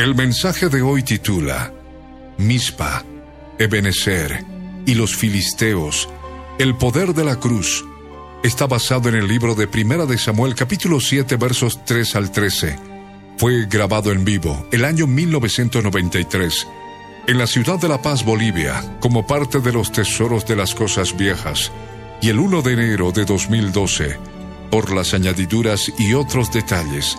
El mensaje de hoy titula Mispa, Ebenezer y los Filisteos, el poder de la cruz. Está basado en el libro de Primera de Samuel capítulo 7 versos 3 al 13. Fue grabado en vivo el año 1993 en la ciudad de La Paz, Bolivia, como parte de los tesoros de las cosas viejas, y el 1 de enero de 2012, por las añadiduras y otros detalles,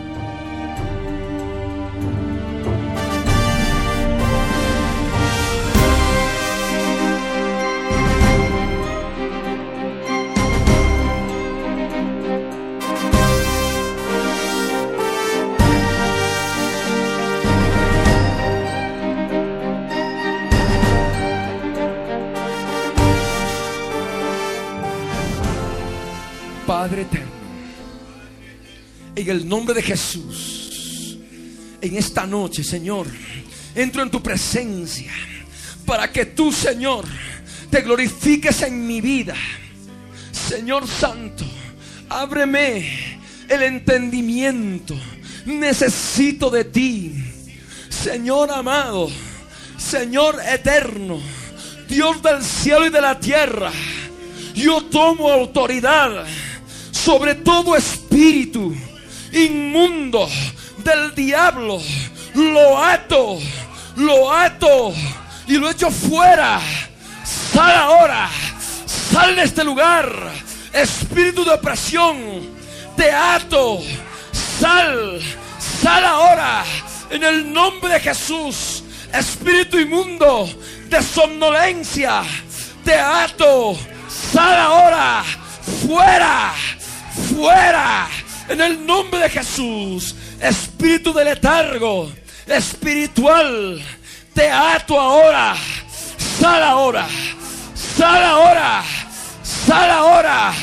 Padre eterno, en el nombre de Jesús, en esta noche, Señor, entro en tu presencia para que tú, Señor, te glorifiques en mi vida. Señor Santo, ábreme el entendimiento. Necesito de ti, Señor amado, Señor eterno, Dios del cielo y de la tierra. Yo tomo autoridad sobre todo espíritu inmundo del diablo. Lo ato, lo ato y lo echo fuera. Sal ahora, sal de este lugar. Espíritu de opresión, te ato. Sal, sal ahora en el nombre de Jesús. Espíritu inmundo de somnolencia, te ato. Sal ahora, fuera fuera en el nombre de Jesús. Espíritu de letargo, espiritual, te ato ahora. Sal ahora, sal ahora, sal ahora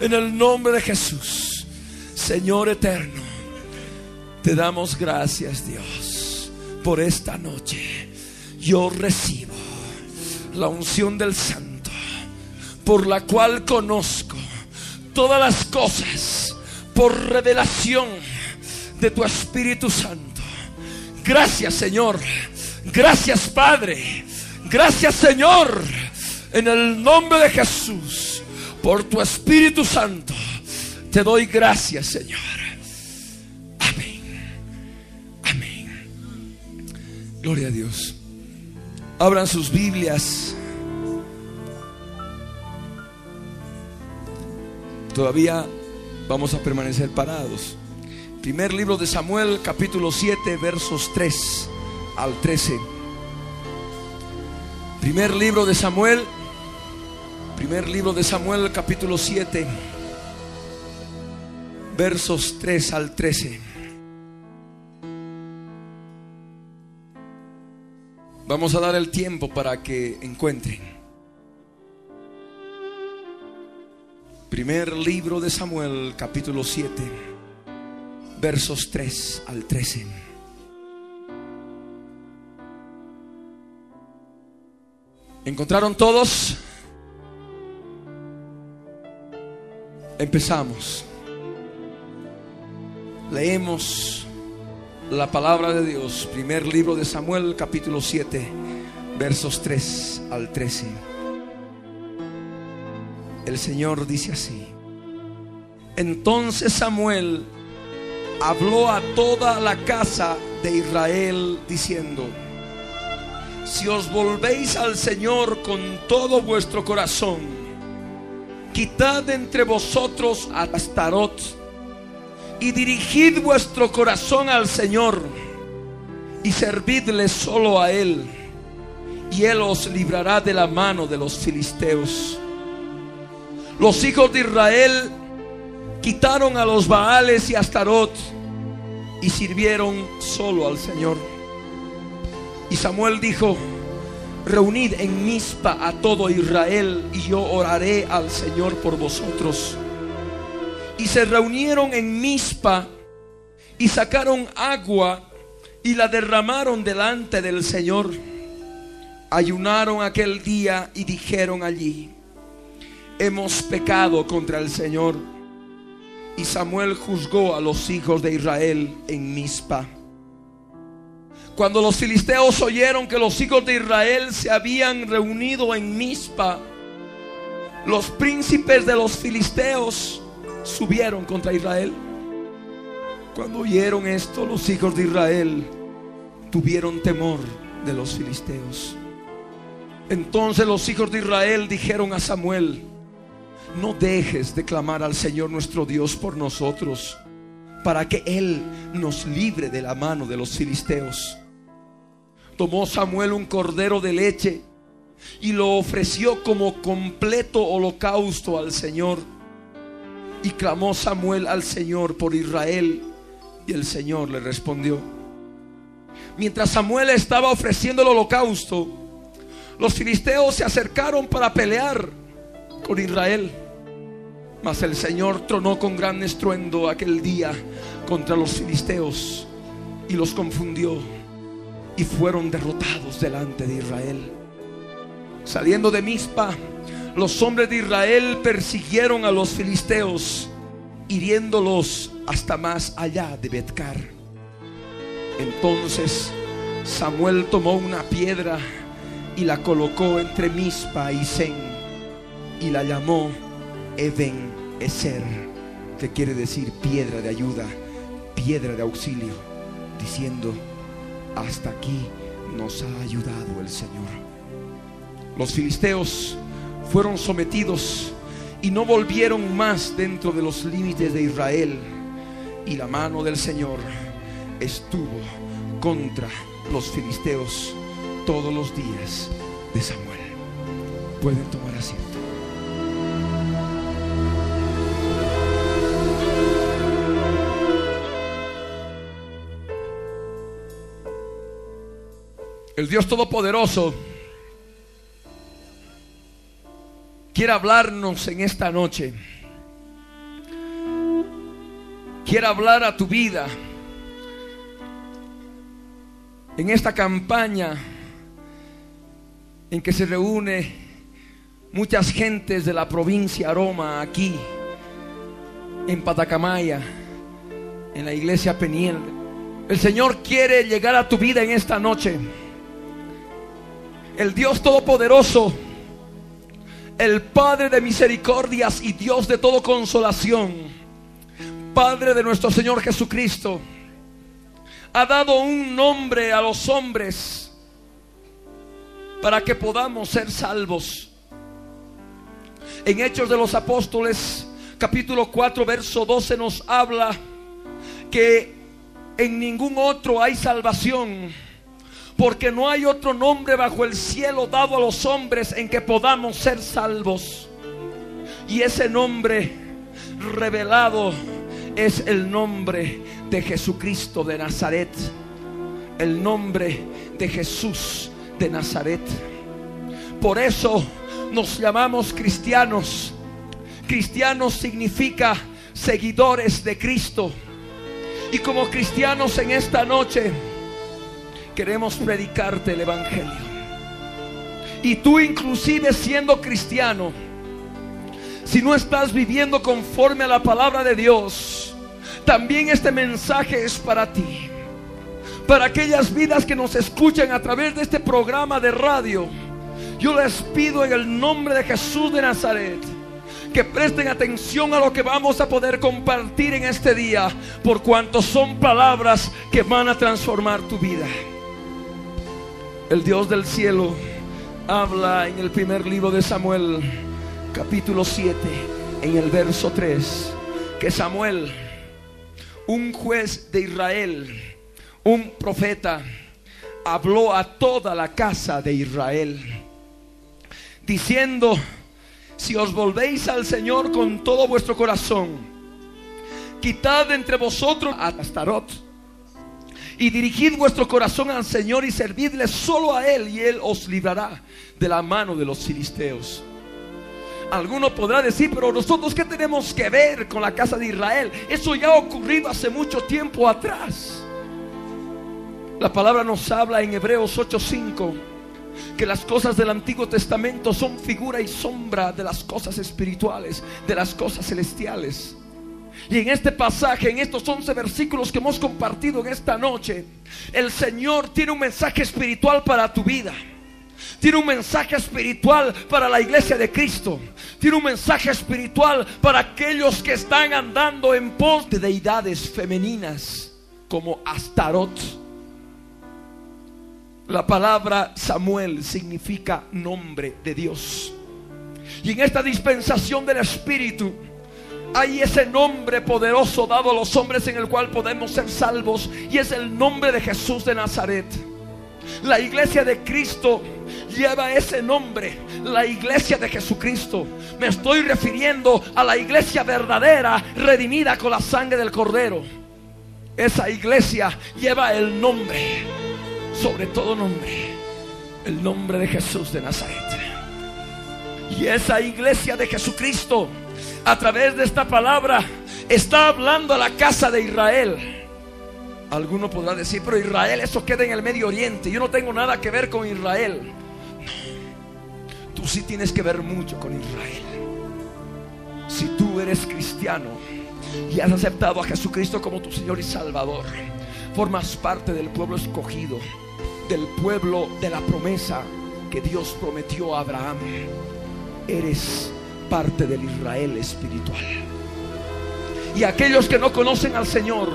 en el nombre de Jesús. Señor eterno, te damos gracias Dios por esta noche. Yo recibo la unción del Santo por la cual conozco todas las cosas por revelación de tu Espíritu Santo. Gracias Señor. Gracias Padre. Gracias Señor. En el nombre de Jesús. Por tu Espíritu Santo. Te doy gracias Señor. Amén. Amén. Gloria a Dios. Abran sus Biblias Todavía vamos a permanecer parados. Primer libro de Samuel, capítulo 7, versos 3 al 13. Primer libro de Samuel, primer libro de Samuel, capítulo 7, versos 3 al 13. Vamos a dar el tiempo para que encuentren. Primer libro de Samuel, capítulo 7, versos 3 al 13. ¿Encontraron todos? Empezamos. Leemos la palabra de Dios. Primer libro de Samuel, capítulo 7, versos 3 al 13 el Señor dice así. Entonces Samuel habló a toda la casa de Israel diciendo, si os volvéis al Señor con todo vuestro corazón, quitad entre vosotros a Astarot y dirigid vuestro corazón al Señor. y servidle solo a él, y él os librará de la mano de los filisteos. Los hijos de Israel quitaron a los Baales y Astarot y sirvieron solo al Señor. Y Samuel dijo, reunid en Mizpa a todo Israel y yo oraré al Señor por vosotros. Y se reunieron en Mizpa y sacaron agua y la derramaron delante del Señor. Ayunaron aquel día y dijeron allí, hemos pecado contra el Señor. Y Samuel juzgó a los hijos de Israel en Mizpa. Cuando los filisteos oyeron que los hijos de Israel se habían reunido en Mizpa, los príncipes de los filisteos subieron contra Israel. Cuando oyeron esto, los hijos de Israel tuvieron temor de los filisteos. Entonces los hijos de Israel dijeron a Samuel, no dejes de clamar al Señor nuestro Dios por nosotros, para que Él nos libre de la mano de los filisteos. Tomó Samuel un cordero de leche y lo ofreció como completo holocausto al Señor. Y clamó Samuel al Señor por Israel y el Señor le respondió. Mientras Samuel estaba ofreciendo el holocausto, los filisteos se acercaron para pelear con Israel. Mas el Señor tronó con gran estruendo aquel día contra los filisteos y los confundió y fueron derrotados delante de Israel. Saliendo de Mizpa, los hombres de Israel persiguieron a los filisteos, hiriéndolos hasta más allá de Betcar. Entonces Samuel tomó una piedra y la colocó entre Mizpa y Zen y la llamó Eben Eser, que quiere decir piedra de ayuda, piedra de auxilio, diciendo, hasta aquí nos ha ayudado el Señor. Los filisteos fueron sometidos y no volvieron más dentro de los límites de Israel. Y la mano del Señor estuvo contra los filisteos todos los días de Samuel. Pueden tomar asiento. El Dios Todopoderoso quiere hablarnos en esta noche. Quiere hablar a tu vida. En esta campaña en que se reúne muchas gentes de la provincia Aroma aquí en Patacamaya, en la iglesia Peniel. El Señor quiere llegar a tu vida en esta noche el Dios Todopoderoso, el Padre de misericordias y Dios de todo consolación, Padre de nuestro Señor Jesucristo, ha dado un nombre a los hombres para que podamos ser salvos. En Hechos de los Apóstoles, capítulo 4, verso 12 nos habla que en ningún otro hay salvación porque no hay otro nombre bajo el cielo dado a los hombres en que podamos ser salvos. Y ese nombre revelado es el nombre de Jesucristo de Nazaret. El nombre de Jesús de Nazaret. Por eso nos llamamos cristianos. Cristianos significa seguidores de Cristo. Y como cristianos en esta noche, queremos predicarte el Evangelio. Y tú inclusive siendo cristiano, si no estás viviendo conforme a la palabra de Dios, también este mensaje es para ti. Para aquellas vidas que nos escuchan a través de este programa de radio, yo les pido en el nombre de Jesús de Nazaret que presten atención a lo que vamos a poder compartir en este día, por cuanto son palabras que van a transformar tu vida. El Dios del cielo habla en el primer libro de Samuel, capítulo 7, en el verso 3, que Samuel, un juez de Israel, un profeta, habló a toda la casa de Israel, diciendo, si os volvéis al Señor con todo vuestro corazón, quitad entre vosotros a Astarot y dirigid vuestro corazón al Señor y servidle solo a Él y Él os librará de la mano de los filisteos. Alguno podrá decir, pero nosotros qué tenemos que ver con la casa de Israel? Eso ya ha ocurrido hace mucho tiempo atrás. La palabra nos habla en Hebreos 8:5 que las cosas del Antiguo Testamento son figura y sombra de las cosas espirituales, de las cosas celestiales. Y en este pasaje, en estos 11 versículos que hemos compartido en esta noche, el Señor tiene un mensaje espiritual para tu vida. Tiene un mensaje espiritual para la iglesia de Cristo. Tiene un mensaje espiritual para aquellos que están andando en pos de deidades femeninas como Astarot. La palabra Samuel significa nombre de Dios. Y en esta dispensación del Espíritu hay ese nombre poderoso dado a los hombres en el cual podemos ser salvos. Y es el nombre de Jesús de Nazaret. La iglesia de Cristo lleva ese nombre, la iglesia de Jesucristo. Me estoy refiriendo a la iglesia verdadera, redimida con la sangre del Cordero. Esa iglesia lleva el nombre, sobre todo nombre, el nombre de Jesús de Nazaret. Y esa iglesia de Jesucristo, a través de esta palabra, está hablando a la casa de Israel. Alguno podrá decir, pero Israel, eso queda en el Medio Oriente. Yo no tengo nada que ver con Israel. Tú sí tienes que ver mucho con Israel. Si tú eres cristiano y has aceptado a Jesucristo como tu Señor y Salvador, formas parte del pueblo escogido, del pueblo de la promesa que Dios prometió a Abraham. Eres parte del Israel espiritual. Y aquellos que no conocen al Señor,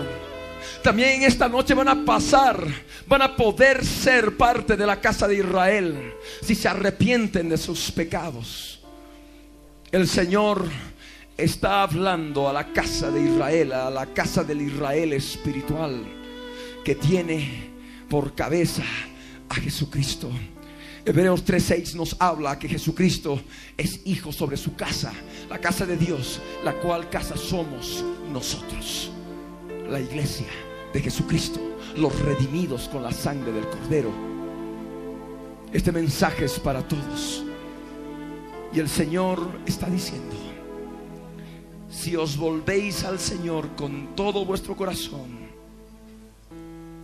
también en esta noche van a pasar, van a poder ser parte de la casa de Israel si se arrepienten de sus pecados. El Señor está hablando a la casa de Israel, a la casa del Israel espiritual que tiene por cabeza a Jesucristo. Hebreos 3:6 nos habla que Jesucristo es hijo sobre su casa, la casa de Dios, la cual casa somos nosotros, la iglesia de Jesucristo, los redimidos con la sangre del Cordero. Este mensaje es para todos. Y el Señor está diciendo, si os volvéis al Señor con todo vuestro corazón,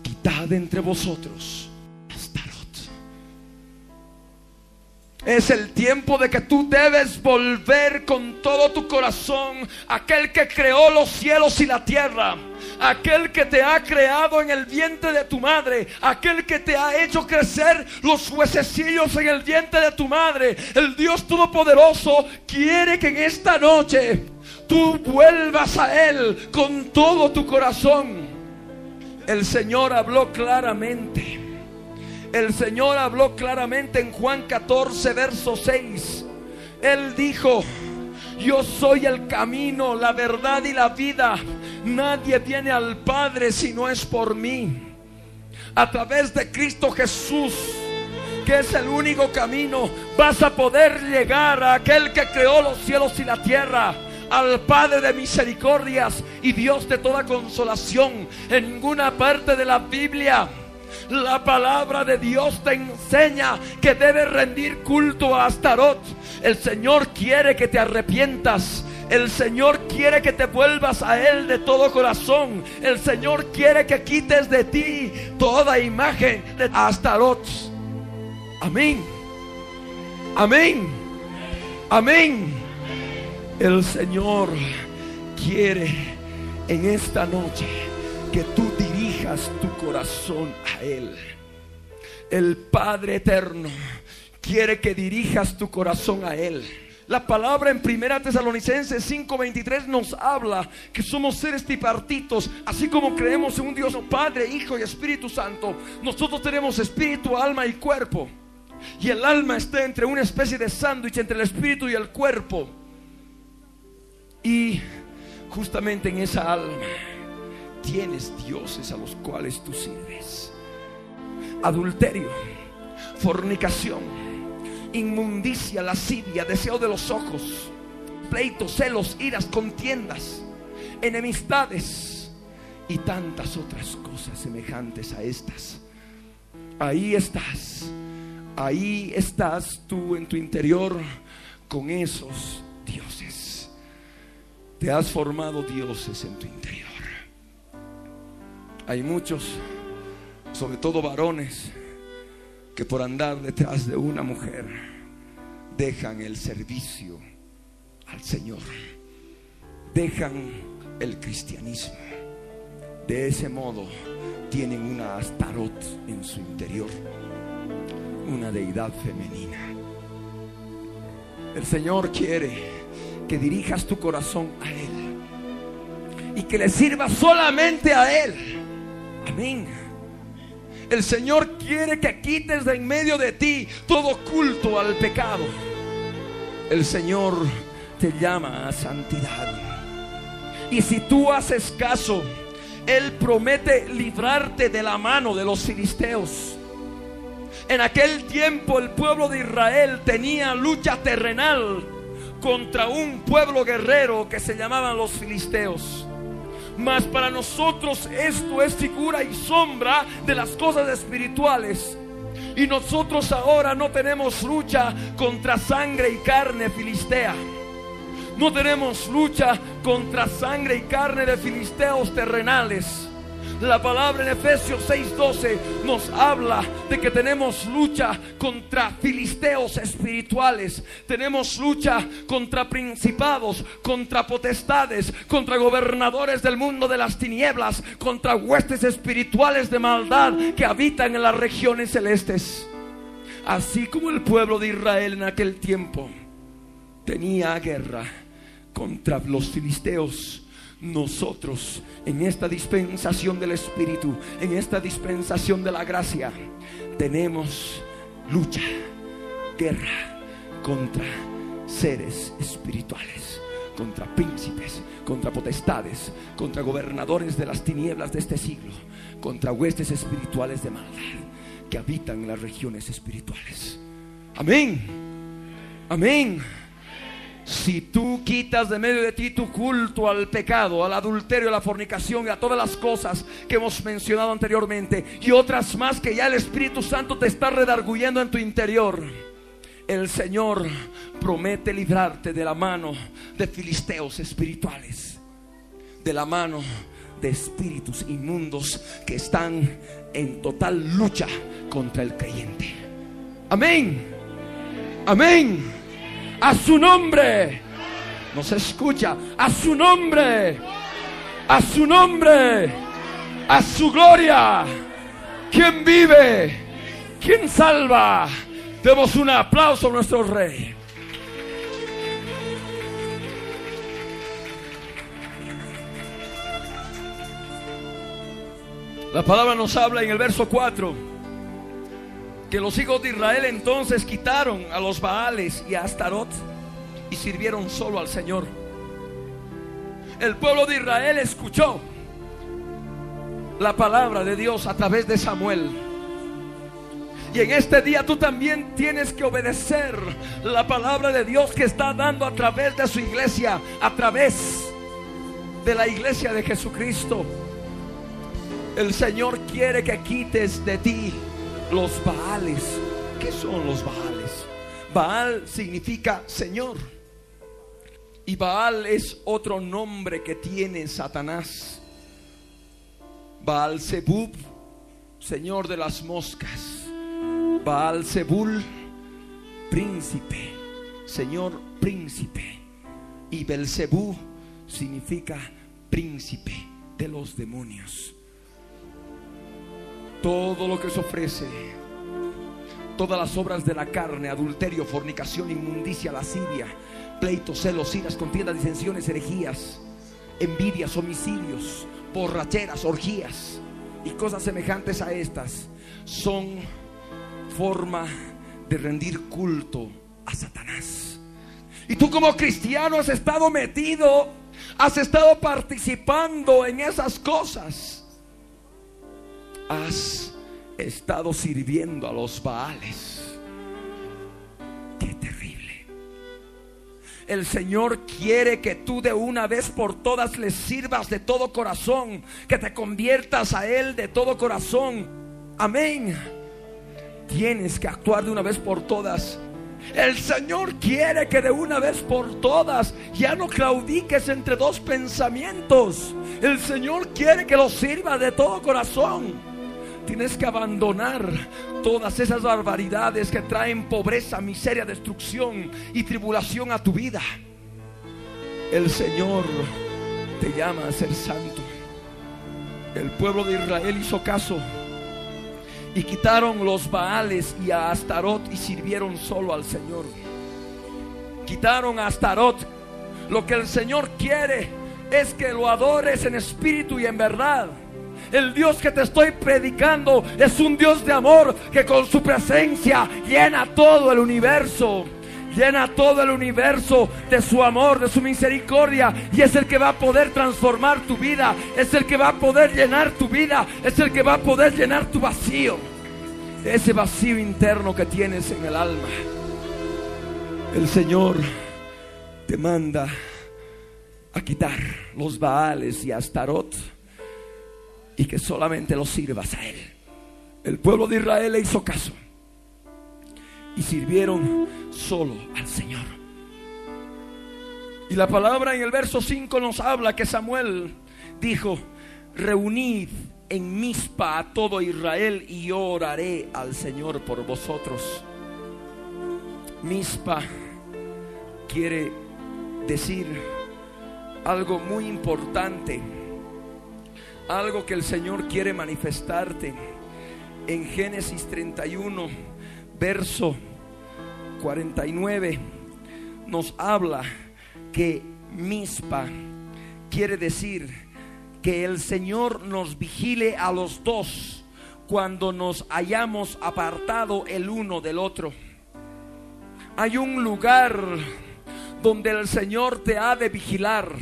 quitad entre vosotros Es el tiempo de que tú debes volver con todo tu corazón aquel que creó los cielos y la tierra, aquel que te ha creado en el vientre de tu madre, aquel que te ha hecho crecer los huesecillos en el vientre de tu madre. El Dios Todopoderoso quiere que en esta noche tú vuelvas a Él con todo tu corazón. El Señor habló claramente el Señor habló claramente en Juan 14, verso 6. Él dijo, yo soy el camino, la verdad y la vida. Nadie viene al Padre si no es por mí. A través de Cristo Jesús, que es el único camino, vas a poder llegar a aquel que creó los cielos y la tierra al Padre de misericordias y Dios de toda consolación. En ninguna parte de la Biblia la palabra de Dios te enseña que debes rendir culto a Astarot. El Señor quiere que te arrepientas. El Señor quiere que te vuelvas a Él de todo corazón. El Señor quiere que quites de ti toda imagen de Astarot. Amén. Amén. Amén. El Señor quiere en esta noche que tú tu corazón a Él. El Padre Eterno quiere que dirijas tu corazón a Él. La palabra en Primera Tesalonicenses 5:23 nos habla que somos seres tripartitos, así como creemos en un Dios Padre, Hijo y Espíritu Santo. Nosotros tenemos espíritu, alma y cuerpo. Y el alma está entre una especie de sándwich entre el espíritu y el cuerpo. Y justamente en esa alma tienes dioses a los cuales tú sirves. adulterio, fornicación, inmundicia, lascivia, deseo de los ojos, pleitos, celos, iras, contiendas, enemistades y tantas otras cosas semejantes a estas. Ahí estás, ahí estás tú en tu interior con esos dioses. Te has formado dioses en tu interior. Hay muchos, sobre todo varones, que por andar detrás de una mujer dejan el servicio al Señor, dejan el cristianismo. De ese modo tienen una astarot en su interior, una deidad femenina. El Señor quiere que dirijas tu corazón a Él y que le sirva solamente a Él. Amén. El Señor quiere que quites de en medio de ti todo culto al pecado. El Señor te llama a santidad. Y si tú haces caso, Él promete librarte de la mano de los filisteos. En aquel tiempo el pueblo de Israel tenía lucha terrenal contra un pueblo guerrero que se llamaban los filisteos. Mas para nosotros esto es figura y sombra de las cosas espirituales. Y nosotros ahora no tenemos lucha contra sangre y carne filistea. No tenemos lucha contra sangre y carne de filisteos terrenales la palabra en Efesios 6:12 nos habla de que tenemos lucha contra filisteos espirituales, tenemos lucha contra principados, contra potestades, contra gobernadores del mundo de las tinieblas, contra huestes espirituales de maldad que habitan en las regiones celestes. Así como el pueblo de Israel en aquel tiempo tenía guerra contra los filisteos nosotros en esta dispensación del Espíritu, en esta dispensación de la gracia, tenemos lucha, guerra contra seres espirituales, contra príncipes, contra potestades, contra gobernadores de las tinieblas de este siglo, contra huestes espirituales de maldad que habitan en las regiones espirituales. Amén. Amén. Si tú quitas de medio de ti tu culto al pecado, al adulterio, a la fornicación y a todas las cosas que hemos mencionado anteriormente y otras más que ya el Espíritu Santo te está redarguyendo en tu interior, el Señor promete librarte de la mano de filisteos espirituales, de la mano de espíritus inmundos que están en total lucha contra el creyente. Amén. Amén a su nombre. No se escucha. A su nombre. A su nombre. A su gloria. ¿Quién vive? ¿Quién salva? Demos un aplauso a nuestro rey. La palabra nos habla en el verso 4 que los hijos de Israel entonces quitaron a los Baales y a Astarot y sirvieron solo al Señor. El pueblo de Israel escuchó la palabra de Dios a través de Samuel. Y en este día tú también tienes que obedecer la palabra de Dios que está dando a través de su iglesia, a través de la iglesia de Jesucristo. El Señor quiere que quites de ti los Baales. ¿Qué son los Baales? Baal significa Señor. Y Baal es otro nombre que tiene Satanás. Baal Zebub, Señor de las moscas. Baal Zebul, príncipe, Señor príncipe. Y Belzebú significa príncipe de los demonios todo lo que se ofrece, todas las obras de la carne, adulterio, fornicación, inmundicia, lascivia, pleitos, celos, iras, contiendas, disensiones, herejías, envidias, homicidios, borracheras, orgías y cosas semejantes a estas, son forma de rendir culto a Satanás. Y tú como cristiano has estado metido, has estado participando en esas cosas has estado sirviendo a los Baales. Qué terrible. El Señor quiere que tú de una vez por todas le sirvas de todo corazón, que te conviertas a Él de todo corazón. Amén. Tienes que actuar de una vez por todas. El Señor quiere que de una vez por todas ya no claudiques entre dos pensamientos. El Señor quiere que lo sirva de todo corazón. Tienes que abandonar todas esas barbaridades que traen pobreza, miseria, destrucción y tribulación a tu vida. El Señor te llama a ser santo. El pueblo de Israel hizo caso y quitaron los Baales y a Astarot y sirvieron solo al Señor. Quitaron a Astarot. Lo que el Señor quiere es que lo adores en espíritu y en verdad. El Dios que te estoy predicando es un Dios de amor que con su presencia llena todo el universo. Llena todo el universo de su amor, de su misericordia. Y es el que va a poder transformar tu vida. Es el que va a poder llenar tu vida. Es el que va a poder llenar tu vacío. Ese vacío interno que tienes en el alma. El Señor te manda a quitar los Baales y Astarot y que solamente lo sirvas a Él. El pueblo de Israel le hizo caso y sirvieron solo al Señor. Y la palabra en el verso 5 nos habla que Samuel dijo, reunid en Mispa a todo Israel y yo oraré al Señor por vosotros. Mispa quiere decir algo muy importante algo que el Señor quiere manifestarte. En Génesis 31, verso 49, nos habla que Mispa quiere decir que el Señor nos vigile a los dos cuando nos hayamos apartado el uno del otro. Hay un lugar donde el Señor te ha de vigilar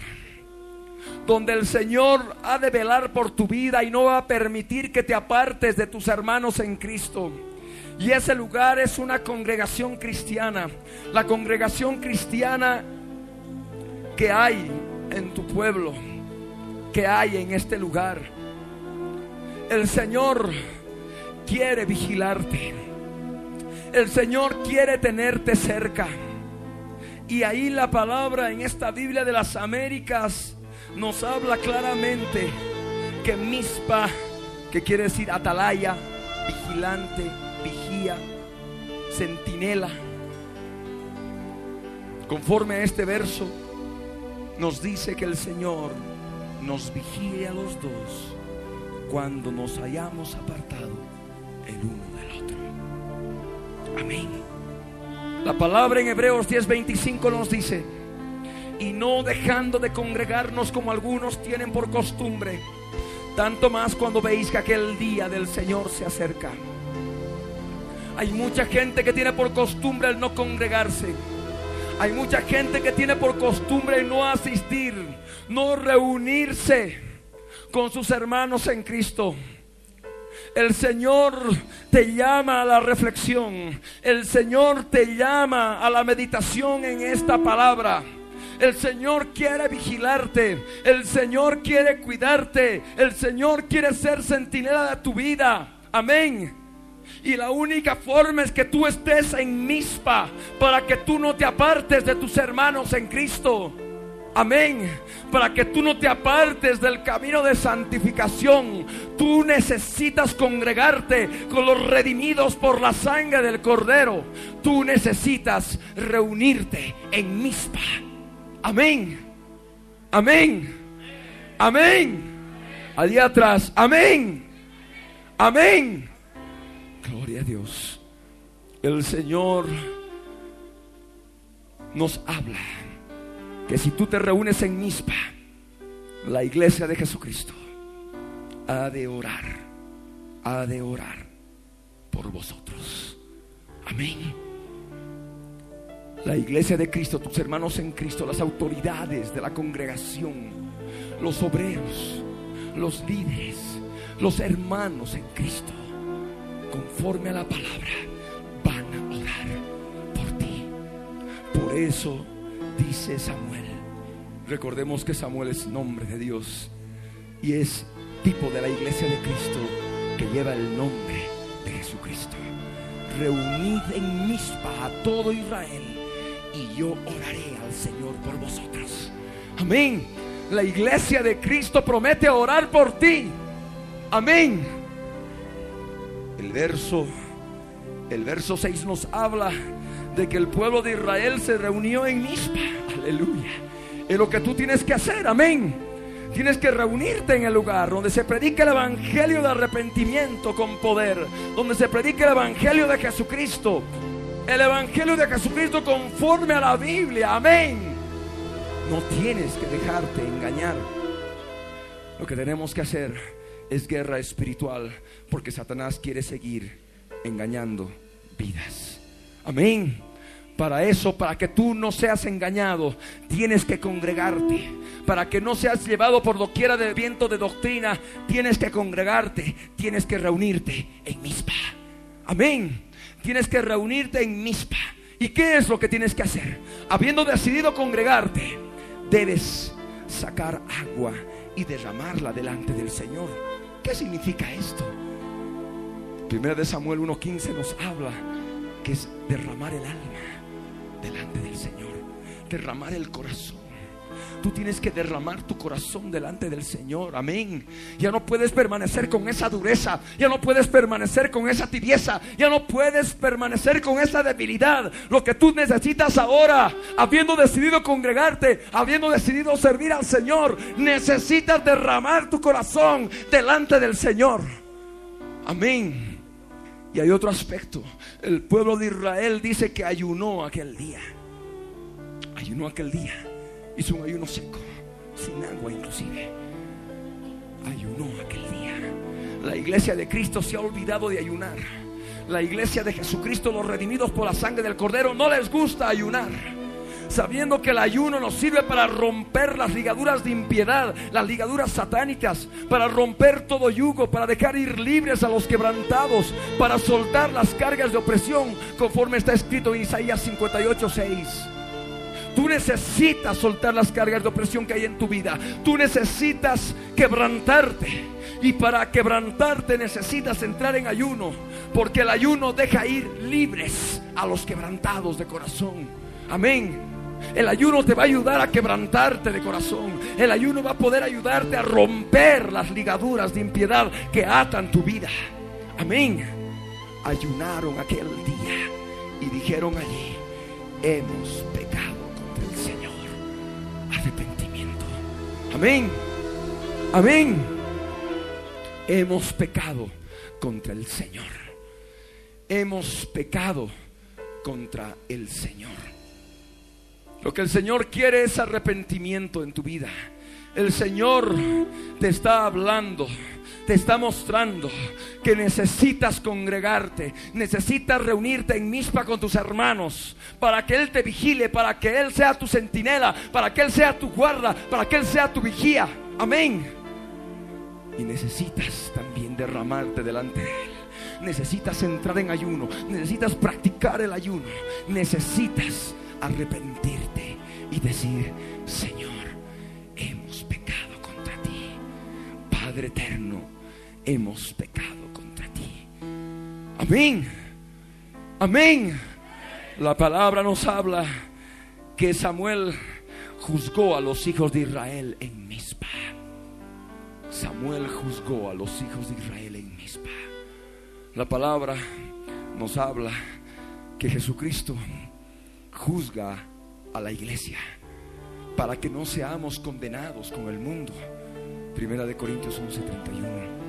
donde el Señor ha de velar por tu vida y no va a permitir que te apartes de tus hermanos en Cristo. Y ese lugar es una congregación cristiana, la congregación cristiana que hay en tu pueblo, que hay en este lugar. El Señor quiere vigilarte. El Señor quiere tenerte cerca. Y ahí la palabra en esta Biblia de las Américas nos habla claramente que mispa, que quiere decir atalaya, vigilante, vigía, centinela. Conforme a este verso, nos dice que el Señor nos vigile a los dos cuando nos hayamos apartado el uno del otro. Amén. La palabra en Hebreos 10:25 nos dice, y no dejando de congregarnos como algunos tienen por costumbre, tanto más cuando veis que aquel día del Señor se acerca. Hay mucha gente que tiene por costumbre el no congregarse. Hay mucha gente que tiene por costumbre no asistir, no reunirse con sus hermanos en Cristo. El Señor te llama a la reflexión. El Señor te llama a la meditación en esta palabra. El Señor quiere vigilarte. El Señor quiere cuidarte. El Señor quiere ser centinela de tu vida. Amén. Y la única forma es que tú estés en mispa para que tú no te apartes de tus hermanos en Cristo. Amén. Para que tú no te apartes del camino de santificación. Tú necesitas congregarte con los redimidos por la sangre del Cordero. Tú necesitas reunirte en mispa. Amén. Amén. Amén. Allá atrás. Amén. Amén. Gloria a Dios. El Señor nos habla que si tú te reúnes en Mispa, la iglesia de Jesucristo ha de orar, ha de orar por vosotros. Amén la iglesia de Cristo, tus hermanos en Cristo, las autoridades de la congregación, los obreros, los líderes, los hermanos en Cristo, conforme a la palabra, van a orar por ti. Por eso dice Samuel. Recordemos que Samuel es nombre de Dios y es tipo de la iglesia de Cristo que lleva el nombre de Jesucristo. Reunid en Mispa a todo Israel y yo oraré al Señor por vosotros. Amén. La iglesia de Cristo promete orar por ti. Amén. El verso el verso 6 nos habla de que el pueblo de Israel se reunió en Mispa. Aleluya. Es lo que tú tienes que hacer. Amén. Tienes que reunirte en el lugar donde se predica el evangelio de arrepentimiento con poder, donde se predica el evangelio de Jesucristo, el evangelio de Jesucristo conforme a la Biblia. Amén. No tienes que dejarte engañar. Lo que tenemos que hacer es guerra espiritual porque Satanás quiere seguir engañando vidas. Amén. Para eso, para que tú no seas engañado, tienes que congregarte. Para que no seas llevado por doquiera del viento de doctrina, tienes que congregarte, tienes que reunirte en Mispa. Amén. Tienes que reunirte en Mispa. ¿Y qué es lo que tienes que hacer? Habiendo decidido congregarte, debes sacar agua y derramarla delante del Señor. ¿Qué significa esto? Primera de Samuel 1.15 nos habla que es derramar el alma delante del Señor, derramar el corazón. Tú tienes que derramar tu corazón delante del Señor. Amén. Ya no puedes permanecer con esa dureza. Ya no puedes permanecer con esa tibieza. Ya no puedes permanecer con esa debilidad. Lo que tú necesitas ahora, habiendo decidido congregarte, habiendo decidido servir al Señor, necesitas derramar tu corazón delante del Señor. Amén. Y hay otro aspecto. El pueblo de Israel dice que ayunó aquel día. Ayunó aquel día. Hizo un ayuno seco, sin agua inclusive. Ayunó aquel día. La iglesia de Cristo se ha olvidado de ayunar. La iglesia de Jesucristo, los redimidos por la sangre del Cordero, no les gusta ayunar sabiendo que el ayuno nos sirve para romper las ligaduras de impiedad, las ligaduras satánicas, para romper todo yugo, para dejar ir libres a los quebrantados, para soltar las cargas de opresión, conforme está escrito en Isaías 58, 6. Tú necesitas soltar las cargas de opresión que hay en tu vida. Tú necesitas quebrantarte. Y para quebrantarte necesitas entrar en ayuno. Porque el ayuno deja ir libres a los quebrantados de corazón. Amén. El ayuno te va a ayudar a quebrantarte de corazón. El ayuno va a poder ayudarte a romper las ligaduras de impiedad que atan tu vida. Amén. Ayunaron aquel día y dijeron allí, hemos Arrepentimiento. Amén. Amén. Hemos pecado contra el Señor. Hemos pecado contra el Señor. Lo que el Señor quiere es arrepentimiento en tu vida. El Señor te está hablando, te está mostrando que necesitas congregarte, necesitas reunirte en mispa con tus hermanos para que Él te vigile, para que Él sea tu centinela, para que Él sea tu guarda, para que Él sea tu vigía. Amén. Y necesitas también derramarte delante de Él. Necesitas entrar en ayuno, necesitas practicar el ayuno, necesitas arrepentirte y decir, Señor, hemos pecado contra ti. Padre eterno, hemos pecado contra ti. Amén. Amén. La palabra nos habla que Samuel juzgó a los hijos de Israel en Mispa. Samuel juzgó a los hijos de Israel en Mispa. La palabra nos habla que Jesucristo juzga a la iglesia para que no seamos condenados con el mundo. Primera de Corintios 11:31.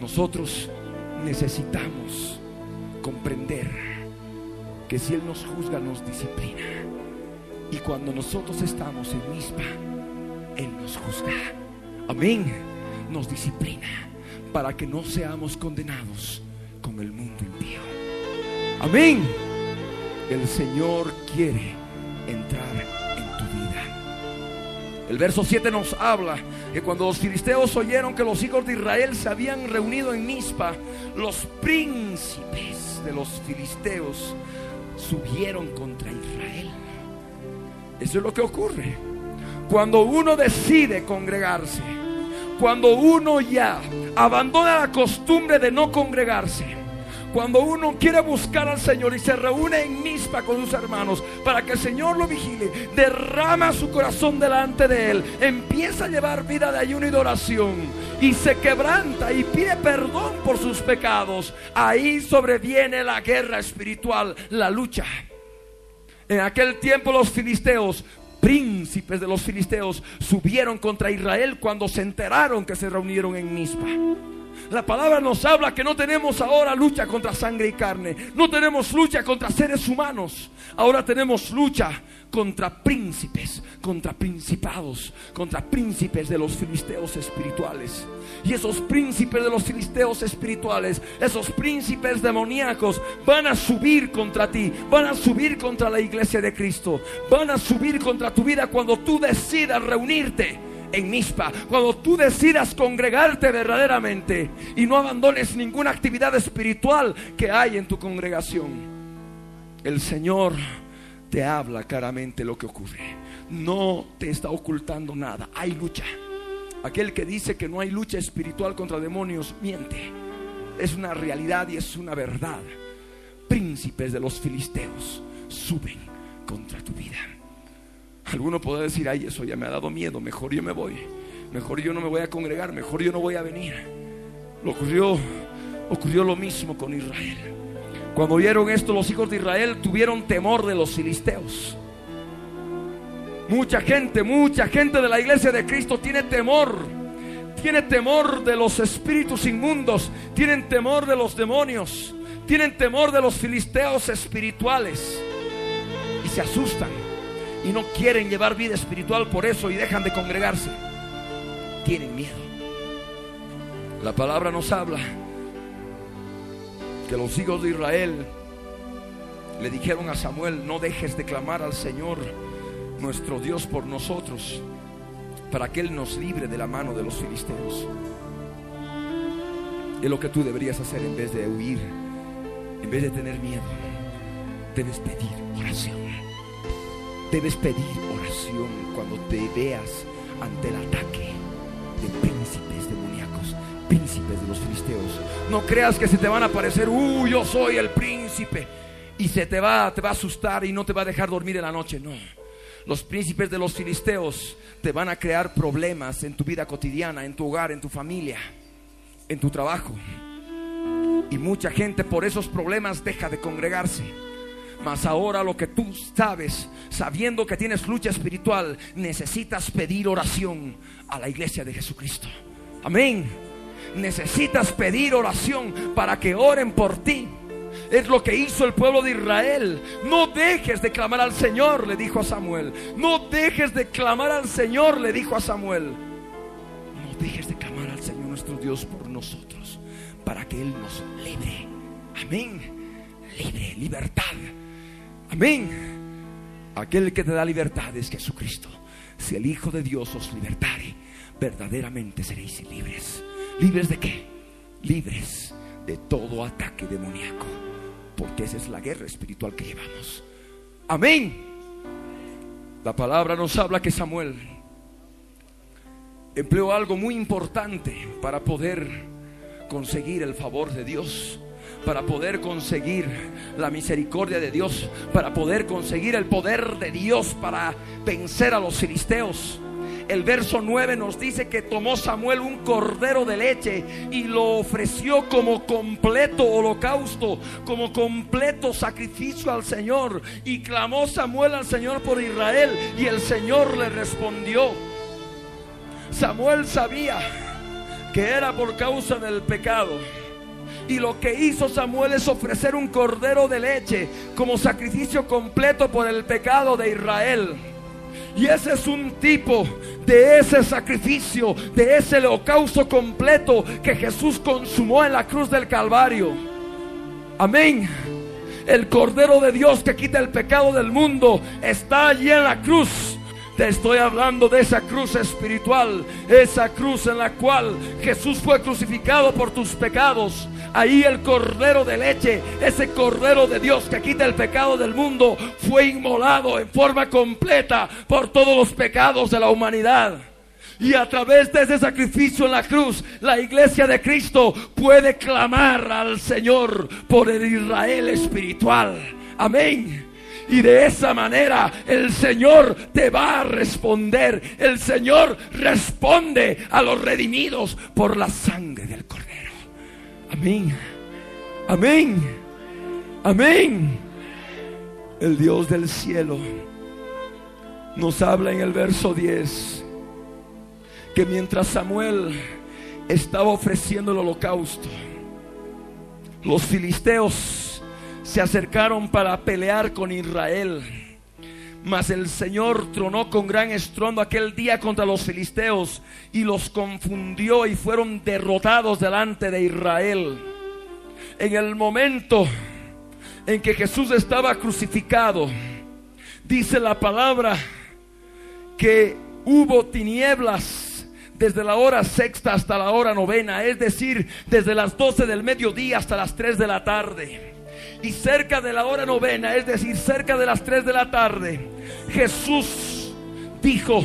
Nosotros necesitamos comprender que si Él nos juzga, nos disciplina. Y cuando nosotros estamos en misma, Él nos juzga. Amén. Nos disciplina para que no seamos condenados con el mundo impío. Amén. El Señor quiere entrar. El verso 7 nos habla que cuando los filisteos oyeron que los hijos de Israel se habían reunido en Mizpa, los príncipes de los filisteos subieron contra Israel. Eso es lo que ocurre. Cuando uno decide congregarse, cuando uno ya abandona la costumbre de no congregarse, cuando uno quiere buscar al Señor y se reúne en mispa con sus hermanos para que el Señor lo vigile, derrama su corazón delante de Él, empieza a llevar vida de ayuno y de oración y se quebranta y pide perdón por sus pecados, ahí sobreviene la guerra espiritual, la lucha. En aquel tiempo los filisteos príncipes de los filisteos subieron contra Israel cuando se enteraron que se reunieron en Mispa. La palabra nos habla que no tenemos ahora lucha contra sangre y carne. No tenemos lucha contra seres humanos. Ahora tenemos lucha contra príncipes, contra principados, contra príncipes de los filisteos espirituales. Y esos príncipes de los filisteos espirituales, esos príncipes demoníacos, van a subir contra ti, van a subir contra la iglesia de Cristo, van a subir contra tu vida cuando tú decidas reunirte en Mispa, cuando tú decidas congregarte verdaderamente y no abandones ninguna actividad espiritual que hay en tu congregación. El Señor te habla claramente lo que ocurre. No te está ocultando nada. Hay lucha. Aquel que dice que no hay lucha espiritual contra demonios miente. Es una realidad y es una verdad. Príncipes de los filisteos suben contra tu vida. Alguno puede decir, ay, eso ya me ha dado miedo, mejor yo me voy, mejor yo no me voy a congregar, mejor yo no voy a venir. Lo ocurrió, ocurrió lo mismo con Israel. Cuando oyeron esto, los hijos de Israel tuvieron temor de los filisteos. Mucha gente, mucha gente de la iglesia de Cristo tiene temor. Tiene temor de los espíritus inmundos. Tienen temor de los demonios. Tienen temor de los filisteos espirituales. Y se asustan y no quieren llevar vida espiritual por eso y dejan de congregarse. Tienen miedo. La palabra nos habla que los hijos de Israel le dijeron a Samuel, no dejes de clamar al Señor nuestro Dios por nosotros, para que Él nos libre de la mano de los filisteos. Es lo que tú deberías hacer en vez de huir, en vez de tener miedo. Debes pedir oración. Debes pedir oración cuando te veas ante el ataque de príncipes demoníacos, príncipes de los filisteos. No creas que se te van a aparecer, uh, yo soy el príncipe. Y se te va, te va a asustar y no te va a dejar dormir en la noche. No. Los príncipes de los filisteos te van a crear problemas en tu vida cotidiana, en tu hogar, en tu familia, en tu trabajo. Y mucha gente por esos problemas deja de congregarse. Mas ahora lo que tú sabes, sabiendo que tienes lucha espiritual, necesitas pedir oración a la iglesia de Jesucristo. Amén. Necesitas pedir oración para que oren por ti. Es lo que hizo el pueblo de Israel. No dejes de clamar al Señor, le dijo a Samuel. No dejes de clamar al Señor, le dijo a Samuel. No dejes de clamar al Señor nuestro Dios por nosotros, para que Él nos libre. Amén. Libre, libertad. Amén. Aquel que te da libertad es Jesucristo. Si el Hijo de Dios os libertare, verdaderamente seréis libres. ¿Libres de qué? Libres de todo ataque demoníaco. Porque esa es la guerra espiritual que llevamos. Amén. La palabra nos habla que Samuel empleó algo muy importante para poder conseguir el favor de Dios para poder conseguir la misericordia de Dios, para poder conseguir el poder de Dios para vencer a los filisteos. El verso 9 nos dice que tomó Samuel un cordero de leche y lo ofreció como completo holocausto, como completo sacrificio al Señor. Y clamó Samuel al Señor por Israel y el Señor le respondió. Samuel sabía que era por causa del pecado y lo que hizo Samuel es ofrecer un cordero de leche como sacrificio completo por el pecado de Israel. Y ese es un tipo de ese sacrificio, de ese holocausto completo que Jesús consumó en la cruz del Calvario. Amén. El Cordero de Dios que quita el pecado del mundo está allí en la cruz Te estoy hablando de esa cruz espiritual, esa cruz en la cual Jesús fue crucificado por tus pecados. Ahí el cordero de leche, ese cordero de Dios que quita el pecado del mundo, fue inmolado en forma completa por todos los pecados de la humanidad. Y a través de ese sacrificio en la cruz, la iglesia de Cristo puede clamar al Señor por el Israel espiritual. Amén. Y de esa manera el Señor te va a responder. El Señor responde a los redimidos por la sangre del Cordero. Amén. Amén. Amén. El Dios del cielo nos habla en el verso 10 que mientras Samuel estaba ofreciendo el holocausto, los filisteos se acercaron para pelear con Israel. Mas el Señor tronó con gran estruendo aquel día contra los filisteos y los confundió y fueron derrotados delante de Israel. En el momento en que Jesús estaba crucificado, dice la palabra que hubo tinieblas desde la hora sexta hasta la hora novena, es decir, desde las 12 del mediodía hasta las 3 de la tarde. Y cerca de la hora novena, es decir, cerca de las 3 de la tarde, Jesús dijo,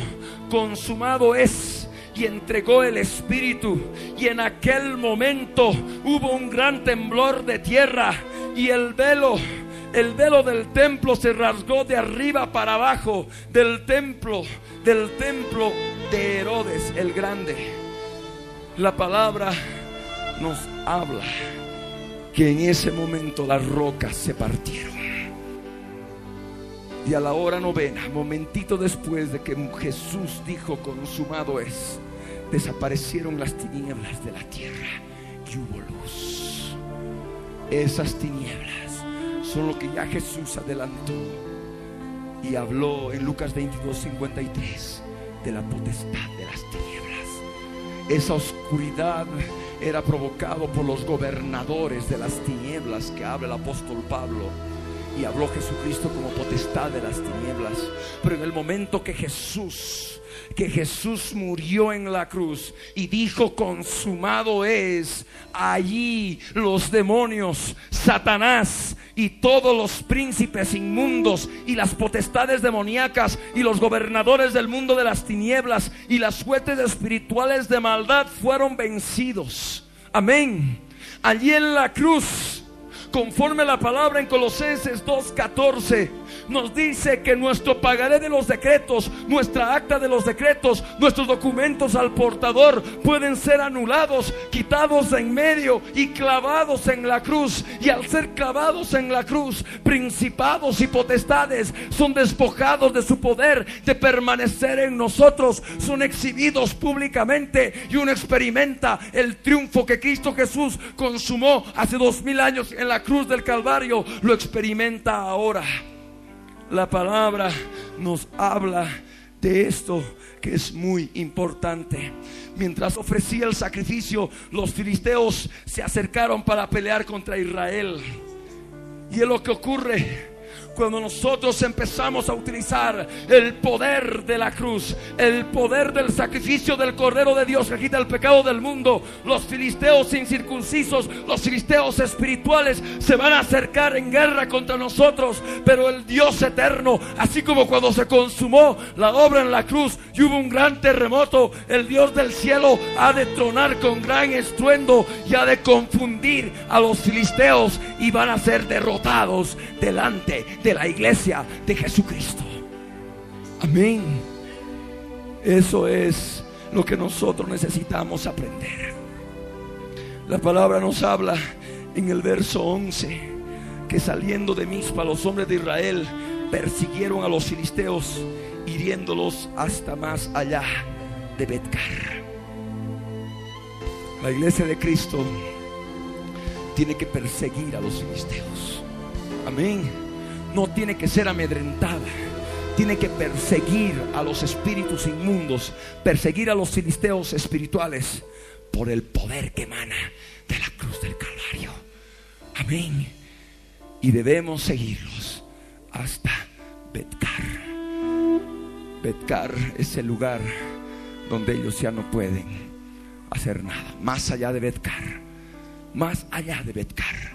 consumado es y entregó el Espíritu. Y en aquel momento hubo un gran temblor de tierra y el velo el velo del templo se rasgó de arriba para abajo del templo, del templo de Herodes el Grande. La palabra nos habla que en ese momento las rocas se partieron. Y a la hora novena, momentito después de que Jesús dijo consumado es, desaparecieron las tinieblas de la tierra y hubo luz. Esas tinieblas Solo que ya Jesús adelantó y habló en Lucas 22, 53 de la potestad de las tinieblas. Esa oscuridad era provocado por los gobernadores de las tinieblas que habla el apóstol Pablo. Y habló Jesucristo como potestad de las tinieblas. Pero en el momento que Jesús que Jesús murió en la cruz y dijo consumado es, allí los demonios, Satanás y todos los príncipes inmundos y las potestades demoníacas y los gobernadores del mundo de las tinieblas y las huestes espirituales de maldad fueron vencidos. Amén. Allí en la cruz, conforme la palabra en Colosenses 2.14 nos dice que nuestro pagaré de los decretos, nuestra acta de los decretos, nuestros documentos al portador pueden ser anulados, quitados en medio y clavados en la cruz. Y al ser clavados en la cruz, principados y potestades son despojados de su poder de permanecer en nosotros, son exhibidos públicamente y uno experimenta el triunfo que Cristo Jesús consumó hace dos mil años en la cruz del Calvario, lo experimenta ahora la palabra nos habla de esto que es muy importante. Mientras ofrecía el sacrificio, los filisteos se acercaron para pelear contra Israel. Y es lo que ocurre cuando nosotros empezamos a utilizar el poder de la cruz, el poder del sacrificio del Cordero de Dios que quita el pecado del mundo, los filisteos incircuncisos, los filisteos espirituales se van a acercar en guerra contra nosotros, pero el Dios eterno, así como cuando se consumó la obra en la cruz y hubo un gran terremoto, el Dios del cielo ha de tronar con gran estruendo y ha de confundir a los filisteos y van a ser derrotados delante de la iglesia de Jesucristo. Amén. Eso es lo que nosotros necesitamos aprender. La palabra nos habla en el verso 11 que saliendo de Mispa los hombres de Israel persiguieron a los filisteos hiriéndolos hasta más allá de Betcar. La iglesia de Cristo tiene que perseguir a los filisteos. Amén no tiene que ser amedrentada. Tiene que perseguir a los espíritus inmundos, perseguir a los filisteos espirituales por el poder que emana de la cruz del Calvario. Amén. Y debemos seguirlos hasta Betcar. Betcar es el lugar donde ellos ya no pueden hacer nada. Más allá de Betcar, más allá de Betcar.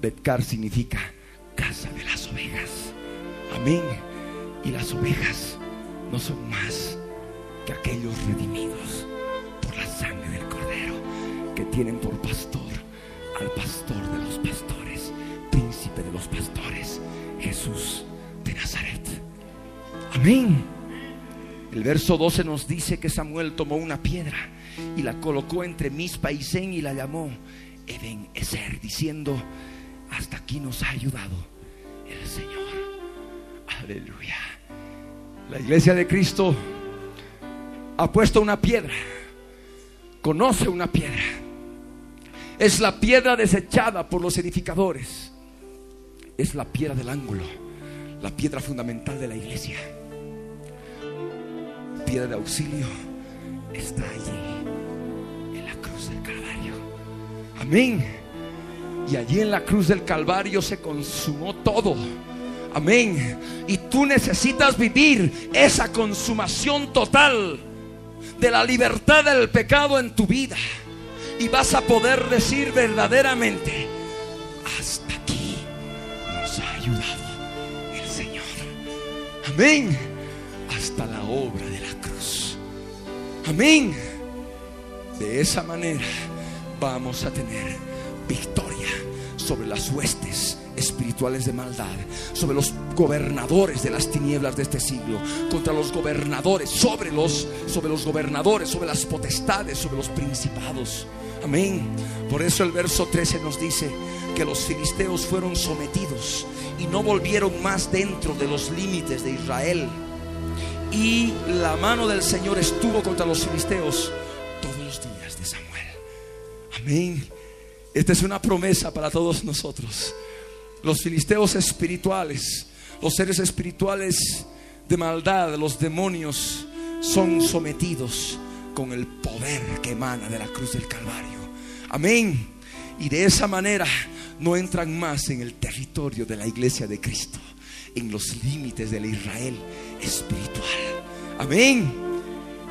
Betcar significa casa de las ovejas. Amén. Y las ovejas no son más que aquellos redimidos por la sangre del cordero que tienen por pastor al pastor de los pastores, príncipe de los pastores, Jesús de Nazaret. Amén. El verso 12 nos dice que Samuel tomó una piedra y la colocó entre Mispa y Zen y la llamó Eben Ezer, diciendo, hasta aquí nos ha ayudado el Señor. Aleluya. La iglesia de Cristo ha puesto una piedra, conoce una piedra. Es la piedra desechada por los edificadores. Es la piedra del ángulo, la piedra fundamental de la iglesia. Piedra de auxilio está allí, en la cruz del Calvario. Amén. Y allí en la cruz del Calvario se consumó todo. Amén. Y tú necesitas vivir esa consumación total de la libertad del pecado en tu vida. Y vas a poder decir verdaderamente, hasta aquí nos ha ayudado el Señor. Amén. Hasta la obra de la cruz. Amén. De esa manera vamos a tener victoria sobre las huestes espirituales de maldad, sobre los gobernadores de las tinieblas de este siglo, contra los gobernadores, sobre los sobre los gobernadores, sobre las potestades, sobre los principados. Amén. Por eso el verso 13 nos dice que los filisteos fueron sometidos y no volvieron más dentro de los límites de Israel. Y la mano del Señor estuvo contra los filisteos todos los días de Samuel. Amén. Esta es una promesa para todos nosotros. Los filisteos espirituales, los seres espirituales de maldad, los demonios, son sometidos con el poder que emana de la cruz del Calvario. Amén. Y de esa manera no entran más en el territorio de la iglesia de Cristo, en los límites del Israel espiritual. Amén.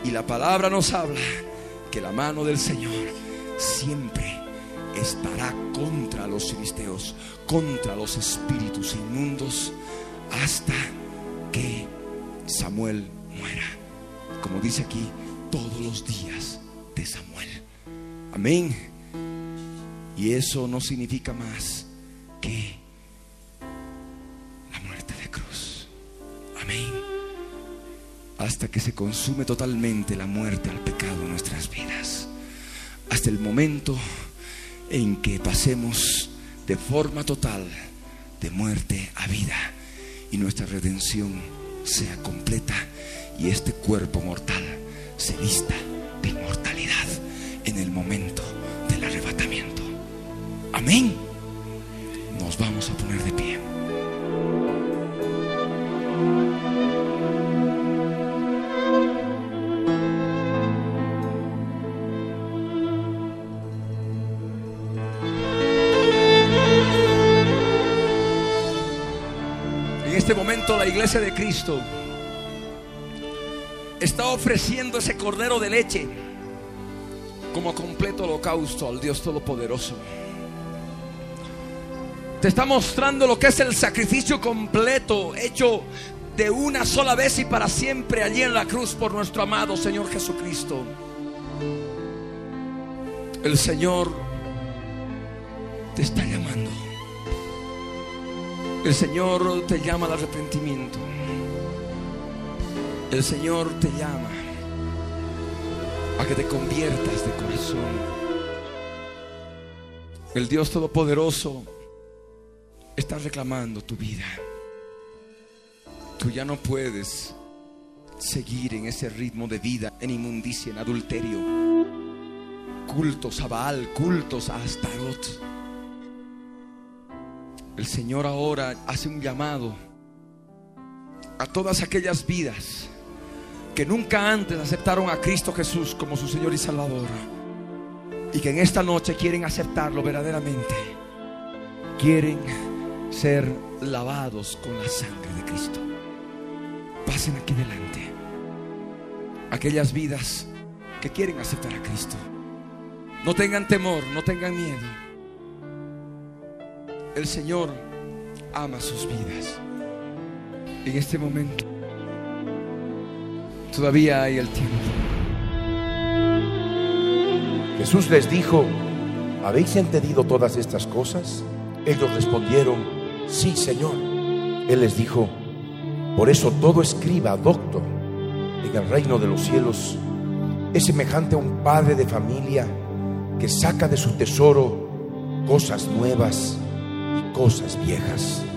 Y la palabra nos habla que la mano del Señor siempre estará contra los filisteos, contra los espíritus inmundos, hasta que Samuel muera. Como dice aquí, todos los días de Samuel. Amén. Y eso no significa más que la muerte de cruz. Amén. Hasta que se consume totalmente la muerte al pecado en nuestras vidas. Hasta el momento en que pasemos de forma total de muerte a vida y nuestra redención sea completa y este cuerpo mortal se vista de inmortalidad en el momento del arrebatamiento. Amén. Nos vamos a poner de pie. En este momento la iglesia de Cristo está ofreciendo ese cordero de leche como completo holocausto al Dios Todopoderoso. Te está mostrando lo que es el sacrificio completo hecho de una sola vez y para siempre allí en la cruz por nuestro amado Señor Jesucristo. El Señor te está llamando. El Señor te llama al arrepentimiento. El Señor te llama a que te conviertas de corazón. El Dios Todopoderoso está reclamando tu vida. Tú ya no puedes seguir en ese ritmo de vida, en inmundicia, en adulterio. Cultos a Baal, cultos a Astarot. El Señor ahora hace un llamado a todas aquellas vidas que nunca antes aceptaron a Cristo Jesús como su Señor y Salvador y que en esta noche quieren aceptarlo verdaderamente. Quieren ser lavados con la sangre de Cristo. Pasen aquí delante. aquellas vidas que quieren aceptar a Cristo. No tengan temor, no tengan miedo. El Señor ama sus vidas. En este momento todavía hay el tiempo. Jesús les dijo, ¿habéis entendido todas estas cosas? Ellos respondieron, sí, Señor. Él les dijo, por eso todo escriba, doctor, en el reino de los cielos es semejante a un padre de familia que saca de su tesoro cosas nuevas cosas viejas.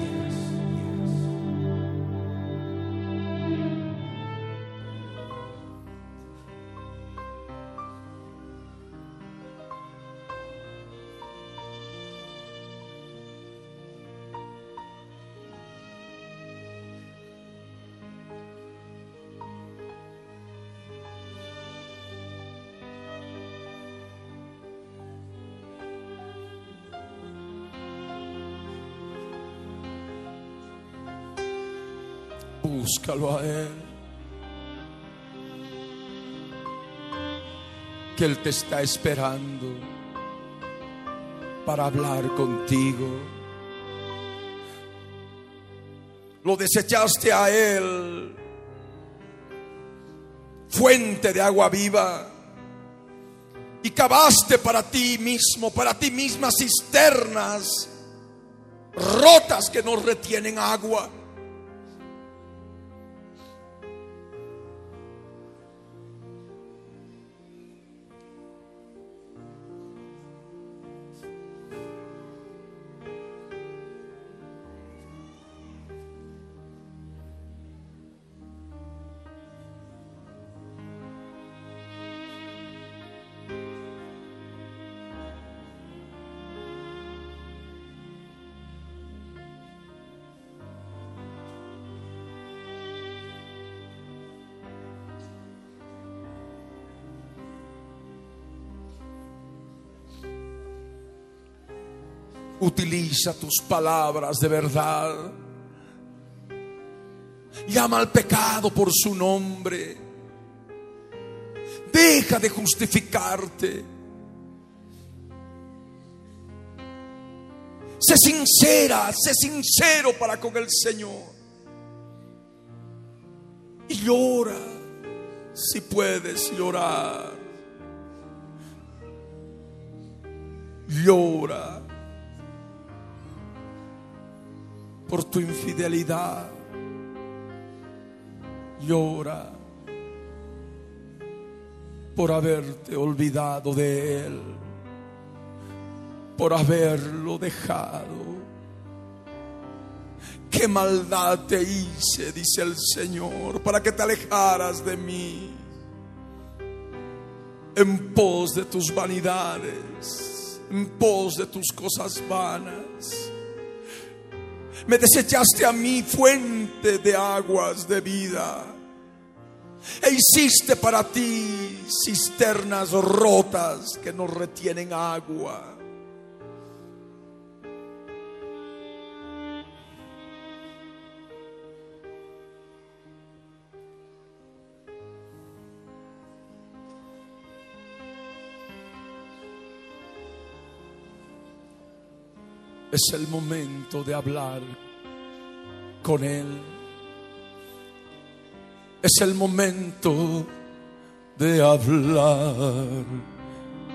Búscalo a Él. Que Él te está esperando para hablar contigo. Lo desechaste a Él, fuente de agua viva, y cavaste para ti mismo, para ti misma cisternas rotas que no retienen agua. Utiliza tus palabras de verdad. Llama al pecado por su nombre. Deja de justificarte. Sé sincera, sé sincero para con el Señor. Y llora si puedes llorar. Llora por tu infidelidad. Llora por haberte olvidado de Él, por haberlo dejado. Qué maldad te hice, dice el Señor, para que te alejaras de mí en pos de tus vanidades, en pos de tus cosas vanas. Me desechaste a mí fuente de aguas de vida. E hiciste para ti cisternas rotas que no retienen agua. Es el momento de hablar con Él. Es el momento de hablar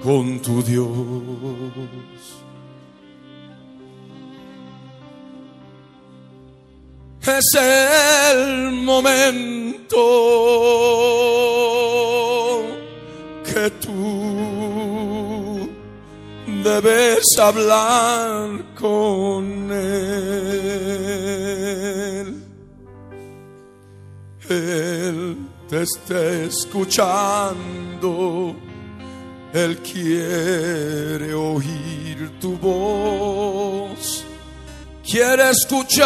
con tu Dios. Es el momento que tú debes hablar con Él. Él te está escuchando. Él quiere oír tu voz. Quiere escuchar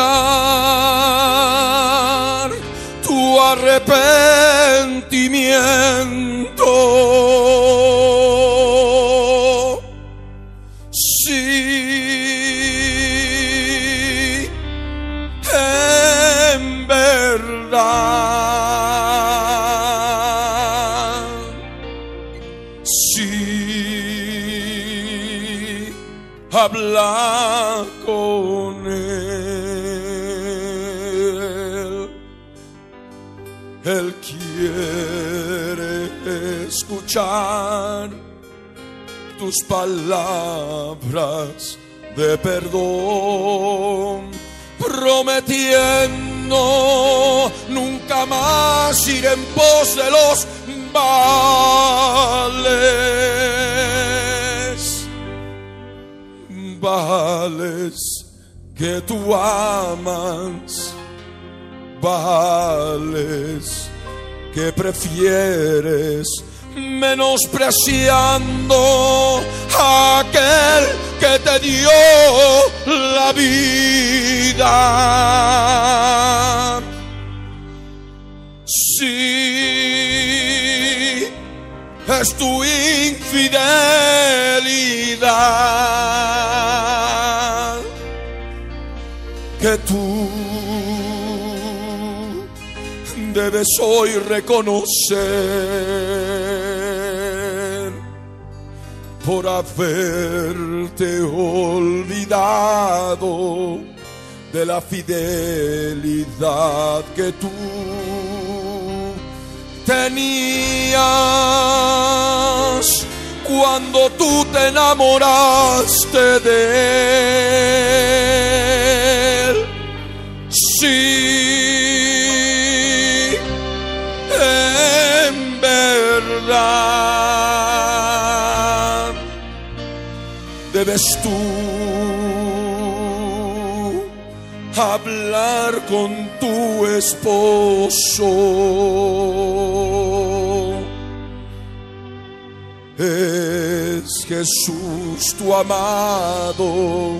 tu arrepentimiento. habla con Él. Él quiere escuchar tus palabras de perdón, prometiendo nunca más ir en pos de los vales, vales que tú amas, vales que prefieres menospreciando aquel que te dio la vida. Sí, es tu infidelidad que tú debes hoy reconocer por haberte olvidado de la fidelidad que tú tenías cuando tú te enamoraste de él. Sí, en verdad debes tú hablar con tu esposo. Es Jesús tu amado,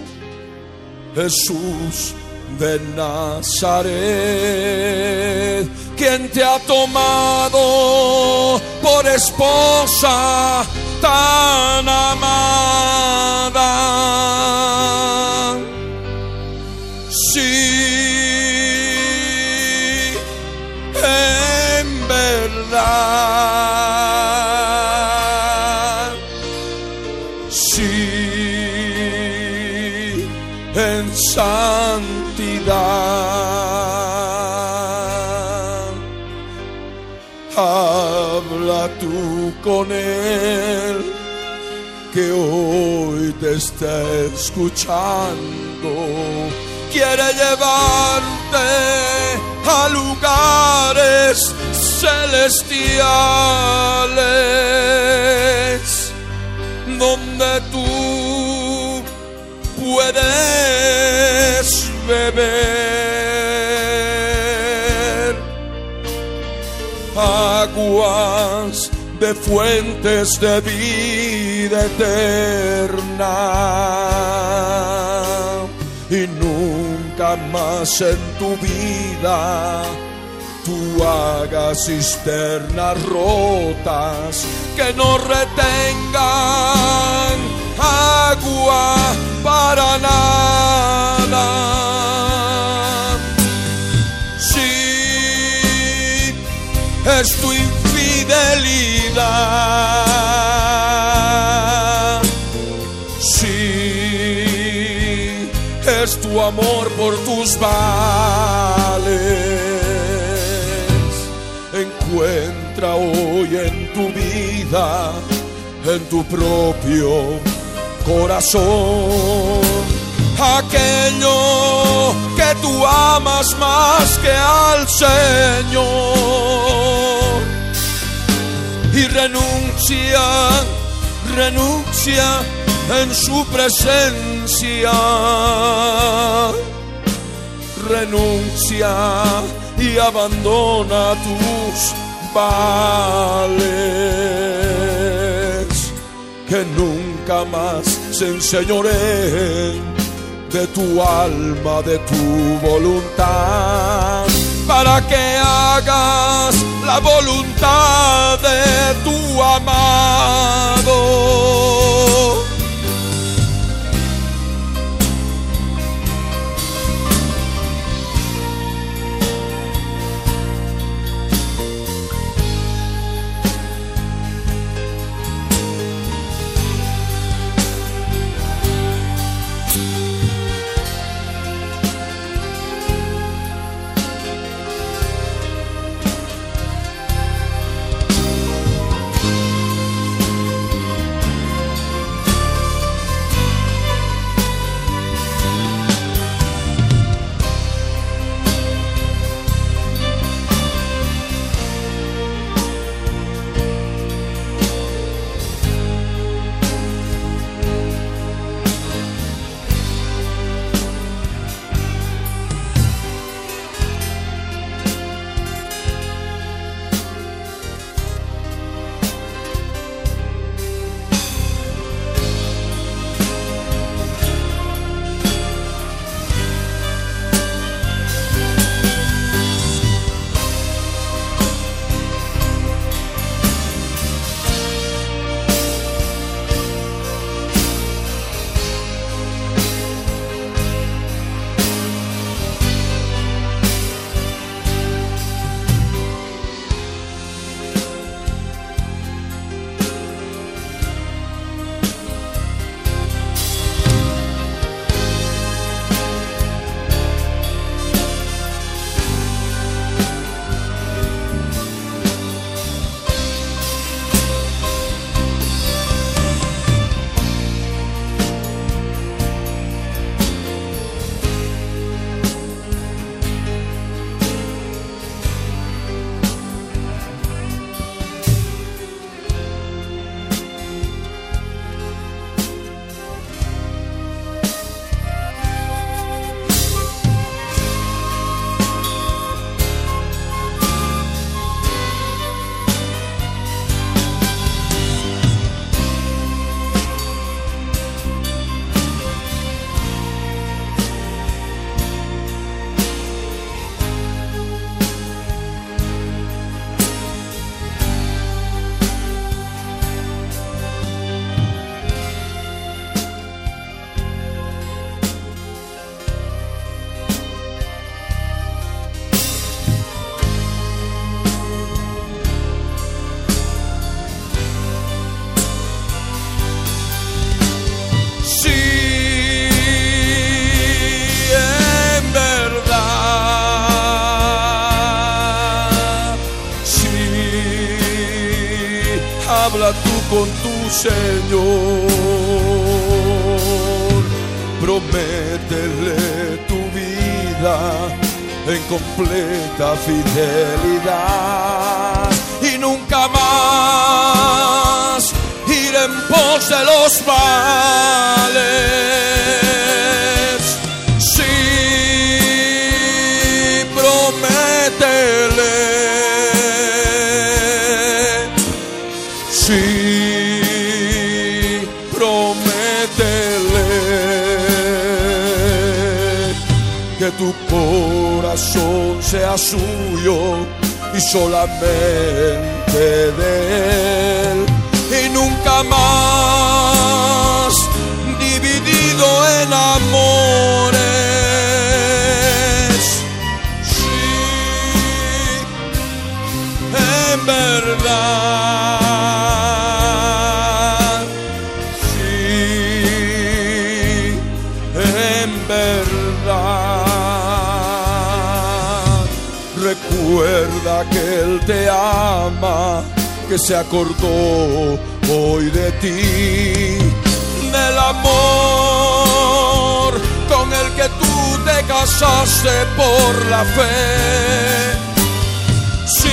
Jesús de Nazaret, quien te ha tomado por esposa tan amada. Con él, que hoy te está escuchando. Quiere llevarte a lugares celestiales donde tú puedes beber de fuentes de vida eterna y nunca más en tu vida tú hagas cisternas rotas que no retengan agua para nada. Infidelidad. Sí, es tu amor por tus vales. Encuentra hoy en tu vida, en tu propio corazón, aquello que tú amas más que al Señor y renuncia, renuncia en su presencia. Renuncia y abandona tus vales. Que nunca más se enseñoreen de tu alma, de tu voluntad, para que hagas la voluntad de tu amado. Con tu Señor, prométele tu vida en completa fidelidad y nunca más ir en pos de los males. Corazón sea suyo y solamente de él y nunca más dividido en amores. Que se acordó hoy de ti, del amor con el que tú te casaste por la fe. Sí,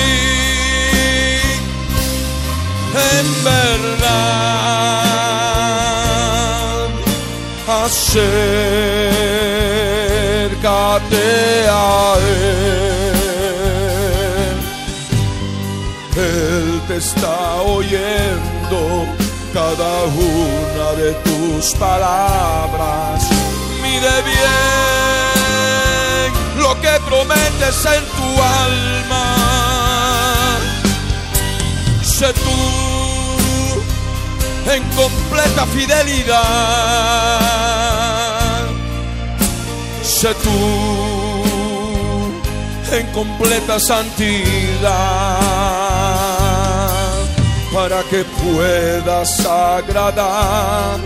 en verdad, acércate a Él. Él te está oyendo cada una de tus palabras. Mire bien lo que prometes en tu alma. Sé tú en completa fidelidad. Sé tú en completa santidad para que puedas agradar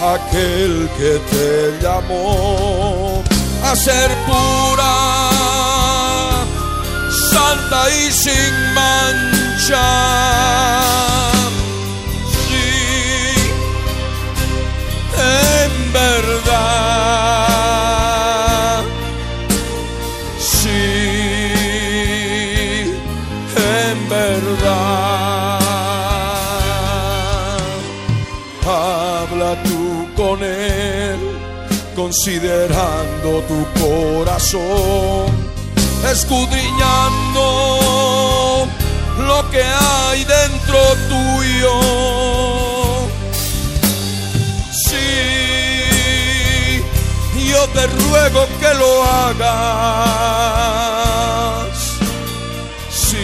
a aquel que te llamó a ser pura, santa y sin mancha. Sí, en verdad. Él, considerando tu corazón, escudriñando lo que hay dentro tuyo. Sí, yo te ruego que lo hagas. Sí,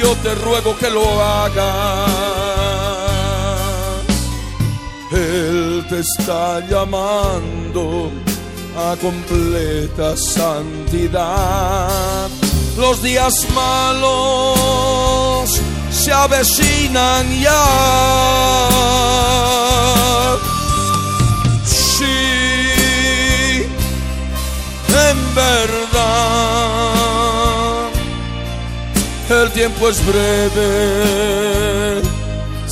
yo te ruego que lo hagas. Él te está llamando a completa santidad. Los días malos se avecinan ya. Sí, en verdad, el tiempo es breve,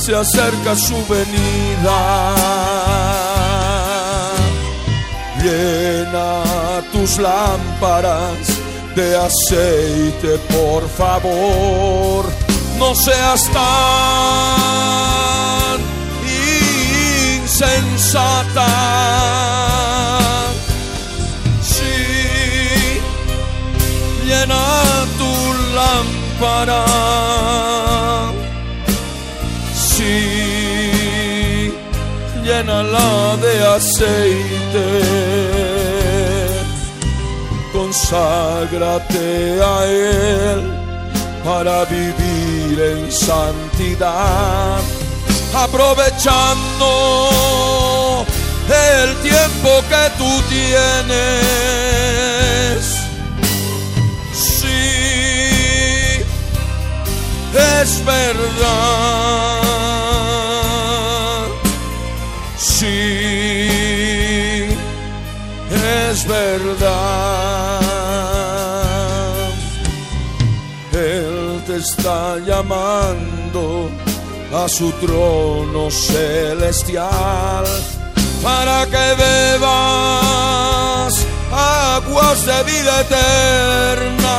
se acerca su venida. Llena tus lámparas de aceite, por favor. No seas tan insensata. Sí, llena tu lámpara. Llénala de aceite conságrate a Él para vivir en santidad, aprovechando el tiempo que tú tienes. Sí, es verdad. Es verdad. Él te está llamando a su trono celestial para que bebas aguas de vida eterna.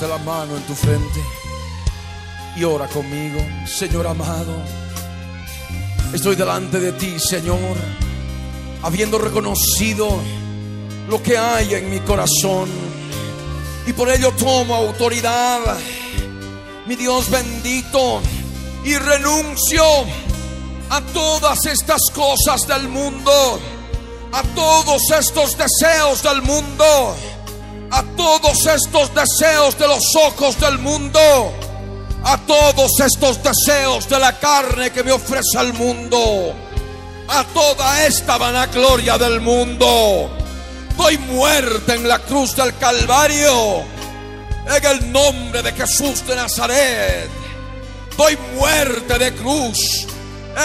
La mano en tu frente y ora conmigo, Señor amado. Estoy delante de ti, Señor, habiendo reconocido lo que hay en mi corazón. Y por ello tomo autoridad, mi Dios bendito, y renuncio a todas estas cosas del mundo, a todos estos deseos del mundo a todos estos deseos de los ojos del mundo, a todos estos deseos de la carne que me ofrece el mundo, a toda esta vanagloria del mundo. Doy muerte en la cruz del Calvario, en el nombre de Jesús de Nazaret. Doy muerte de cruz,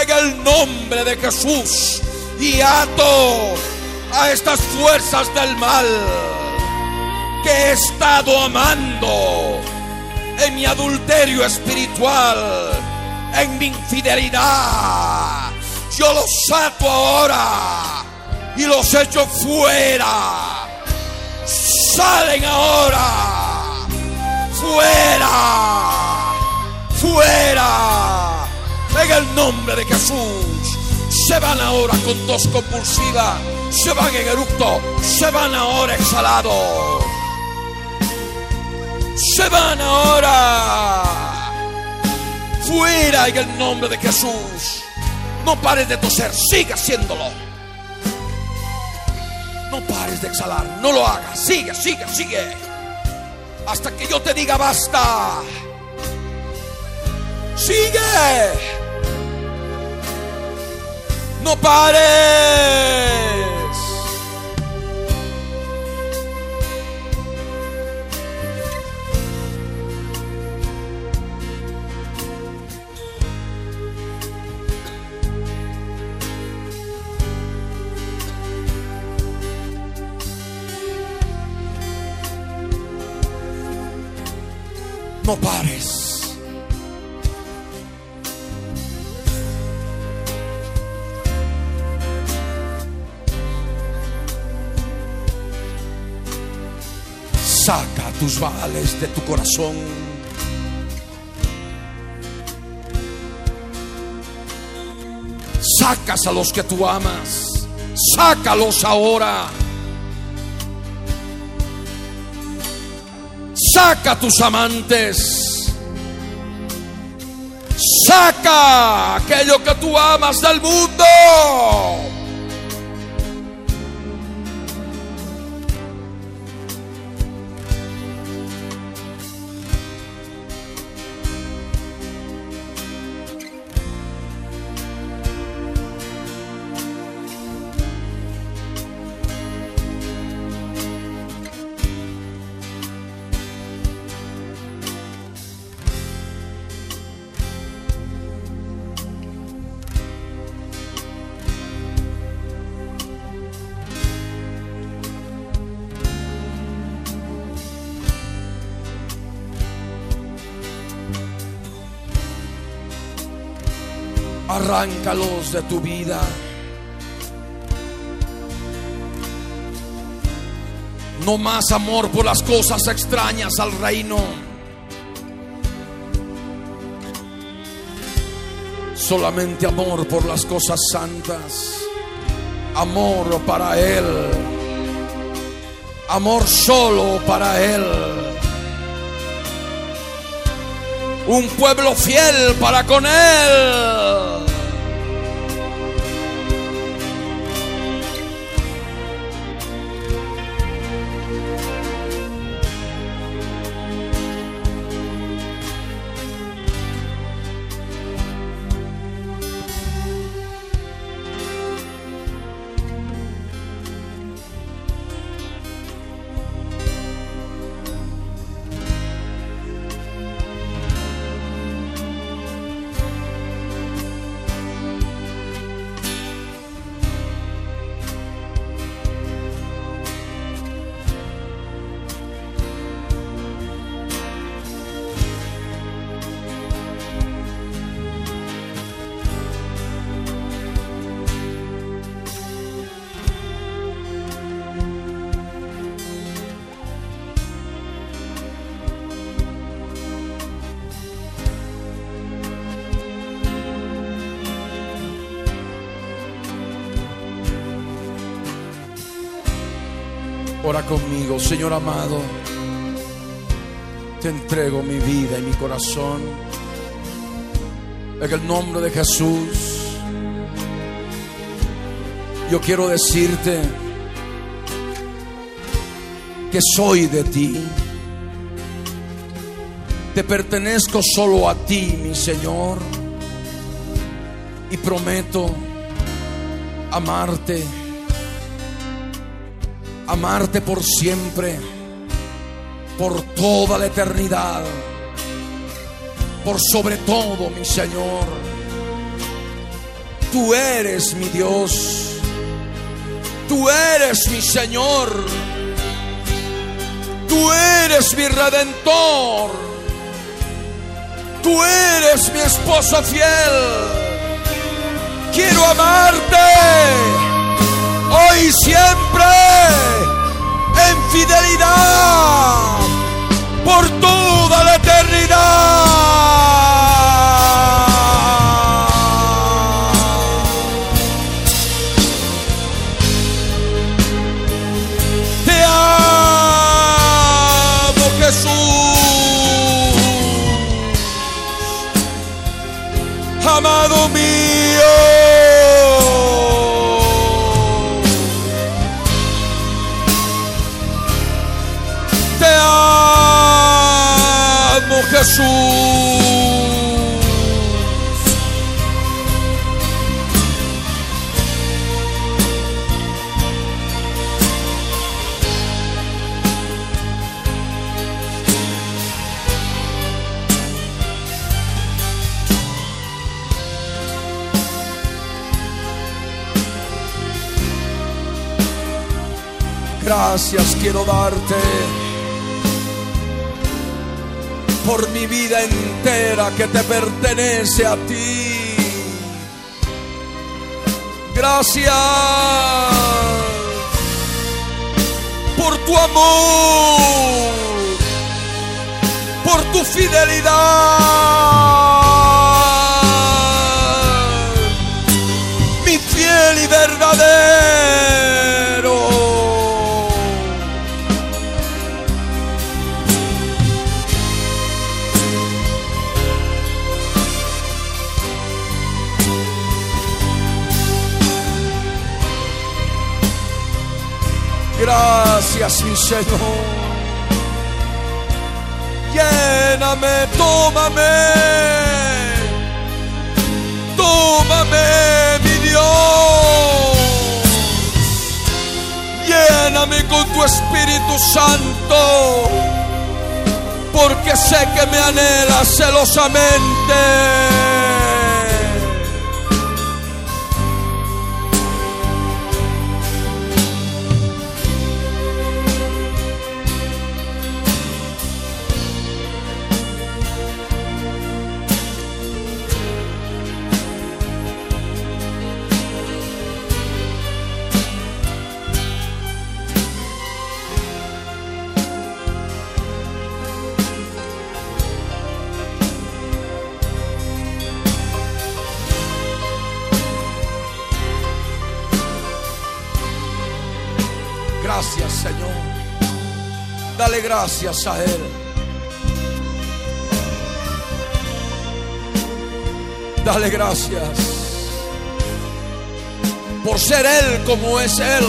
en el nombre de Jesús, y ato a estas fuerzas del mal que he estado amando en mi adulterio espiritual, en mi infidelidad. Yo los saco ahora y los echo fuera. Salen ahora. Fuera. Fuera. En el nombre de Jesús. Se van ahora con tos compulsiva. Se van en eructo. Se van ahora exhalados se van ahora. Fuera en el nombre de Jesús. No pares de toser, sigue haciéndolo. No pares de exhalar, no lo hagas. Sigue, sigue, sigue. Hasta que yo te diga basta. Sigue. No pares. No pares. Saca tus vales de tu corazón. Sacas a los que tú amas. Sácalos ahora. Saca tus amantes. Saca aquello que tú amas del mundo. De tu vida. No más amor por las cosas extrañas al reino. Solamente amor por las cosas santas. Amor para Él. Amor solo para Él. Un pueblo fiel para con Él. Señor amado. Te entrego mi vida y mi corazón. En el nombre de Jesús. Yo quiero decirte que soy de ti. Te pertenezco solo a ti, mi Señor. Y prometo amarte amarte por siempre, por toda la eternidad, por sobre todo, mi Señor. Tú eres mi Dios, tú eres mi Señor, tú eres mi redentor, tú eres mi esposo fiel. Quiero amarte hoy y siempre en fidelidad por toda la eternidad. Quiero darte por mi vida entera que te pertenece a ti. Gracias por tu amor, por tu fidelidad. Señor. Lléname, tómame. Tómame, mi Dios. Lléname con tu Espíritu Santo. Porque sé que me anhelas celosamente. Señor. Dale gracias a Él. Dale gracias por ser Él como es Él.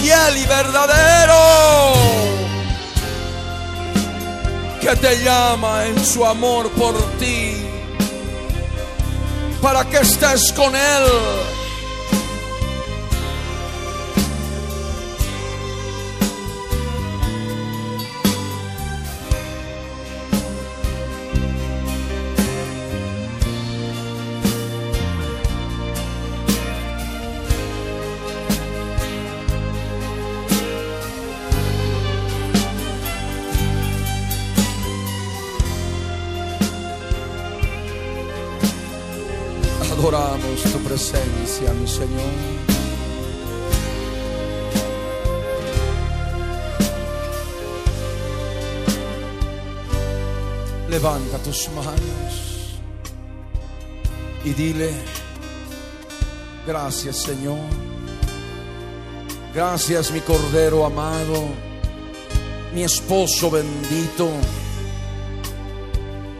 Fiel y verdadero. Que te llama en su amor por ti. Para que estés con Él Señor. Levanta tus manos y dile, gracias Señor, gracias mi Cordero amado, mi esposo bendito,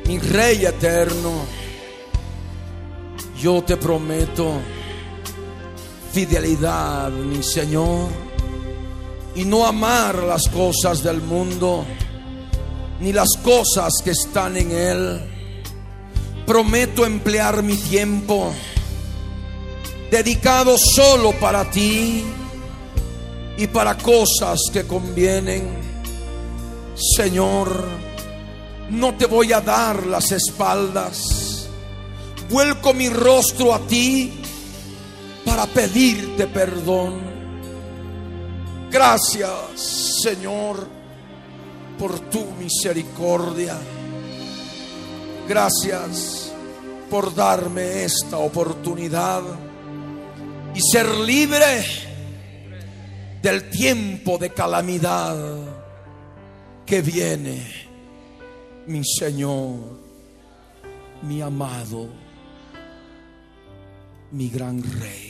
mi Rey eterno yo te prometo fidelidad, mi Señor, y no amar las cosas del mundo, ni las cosas que están en él. Prometo emplear mi tiempo dedicado solo para ti y para cosas que convienen. Señor, no te voy a dar las espaldas vuelco mi rostro a ti para pedirte perdón. Gracias, Señor, por tu misericordia. Gracias por darme esta oportunidad y ser libre del tiempo de calamidad que viene, mi Señor, mi amado mi gran rey.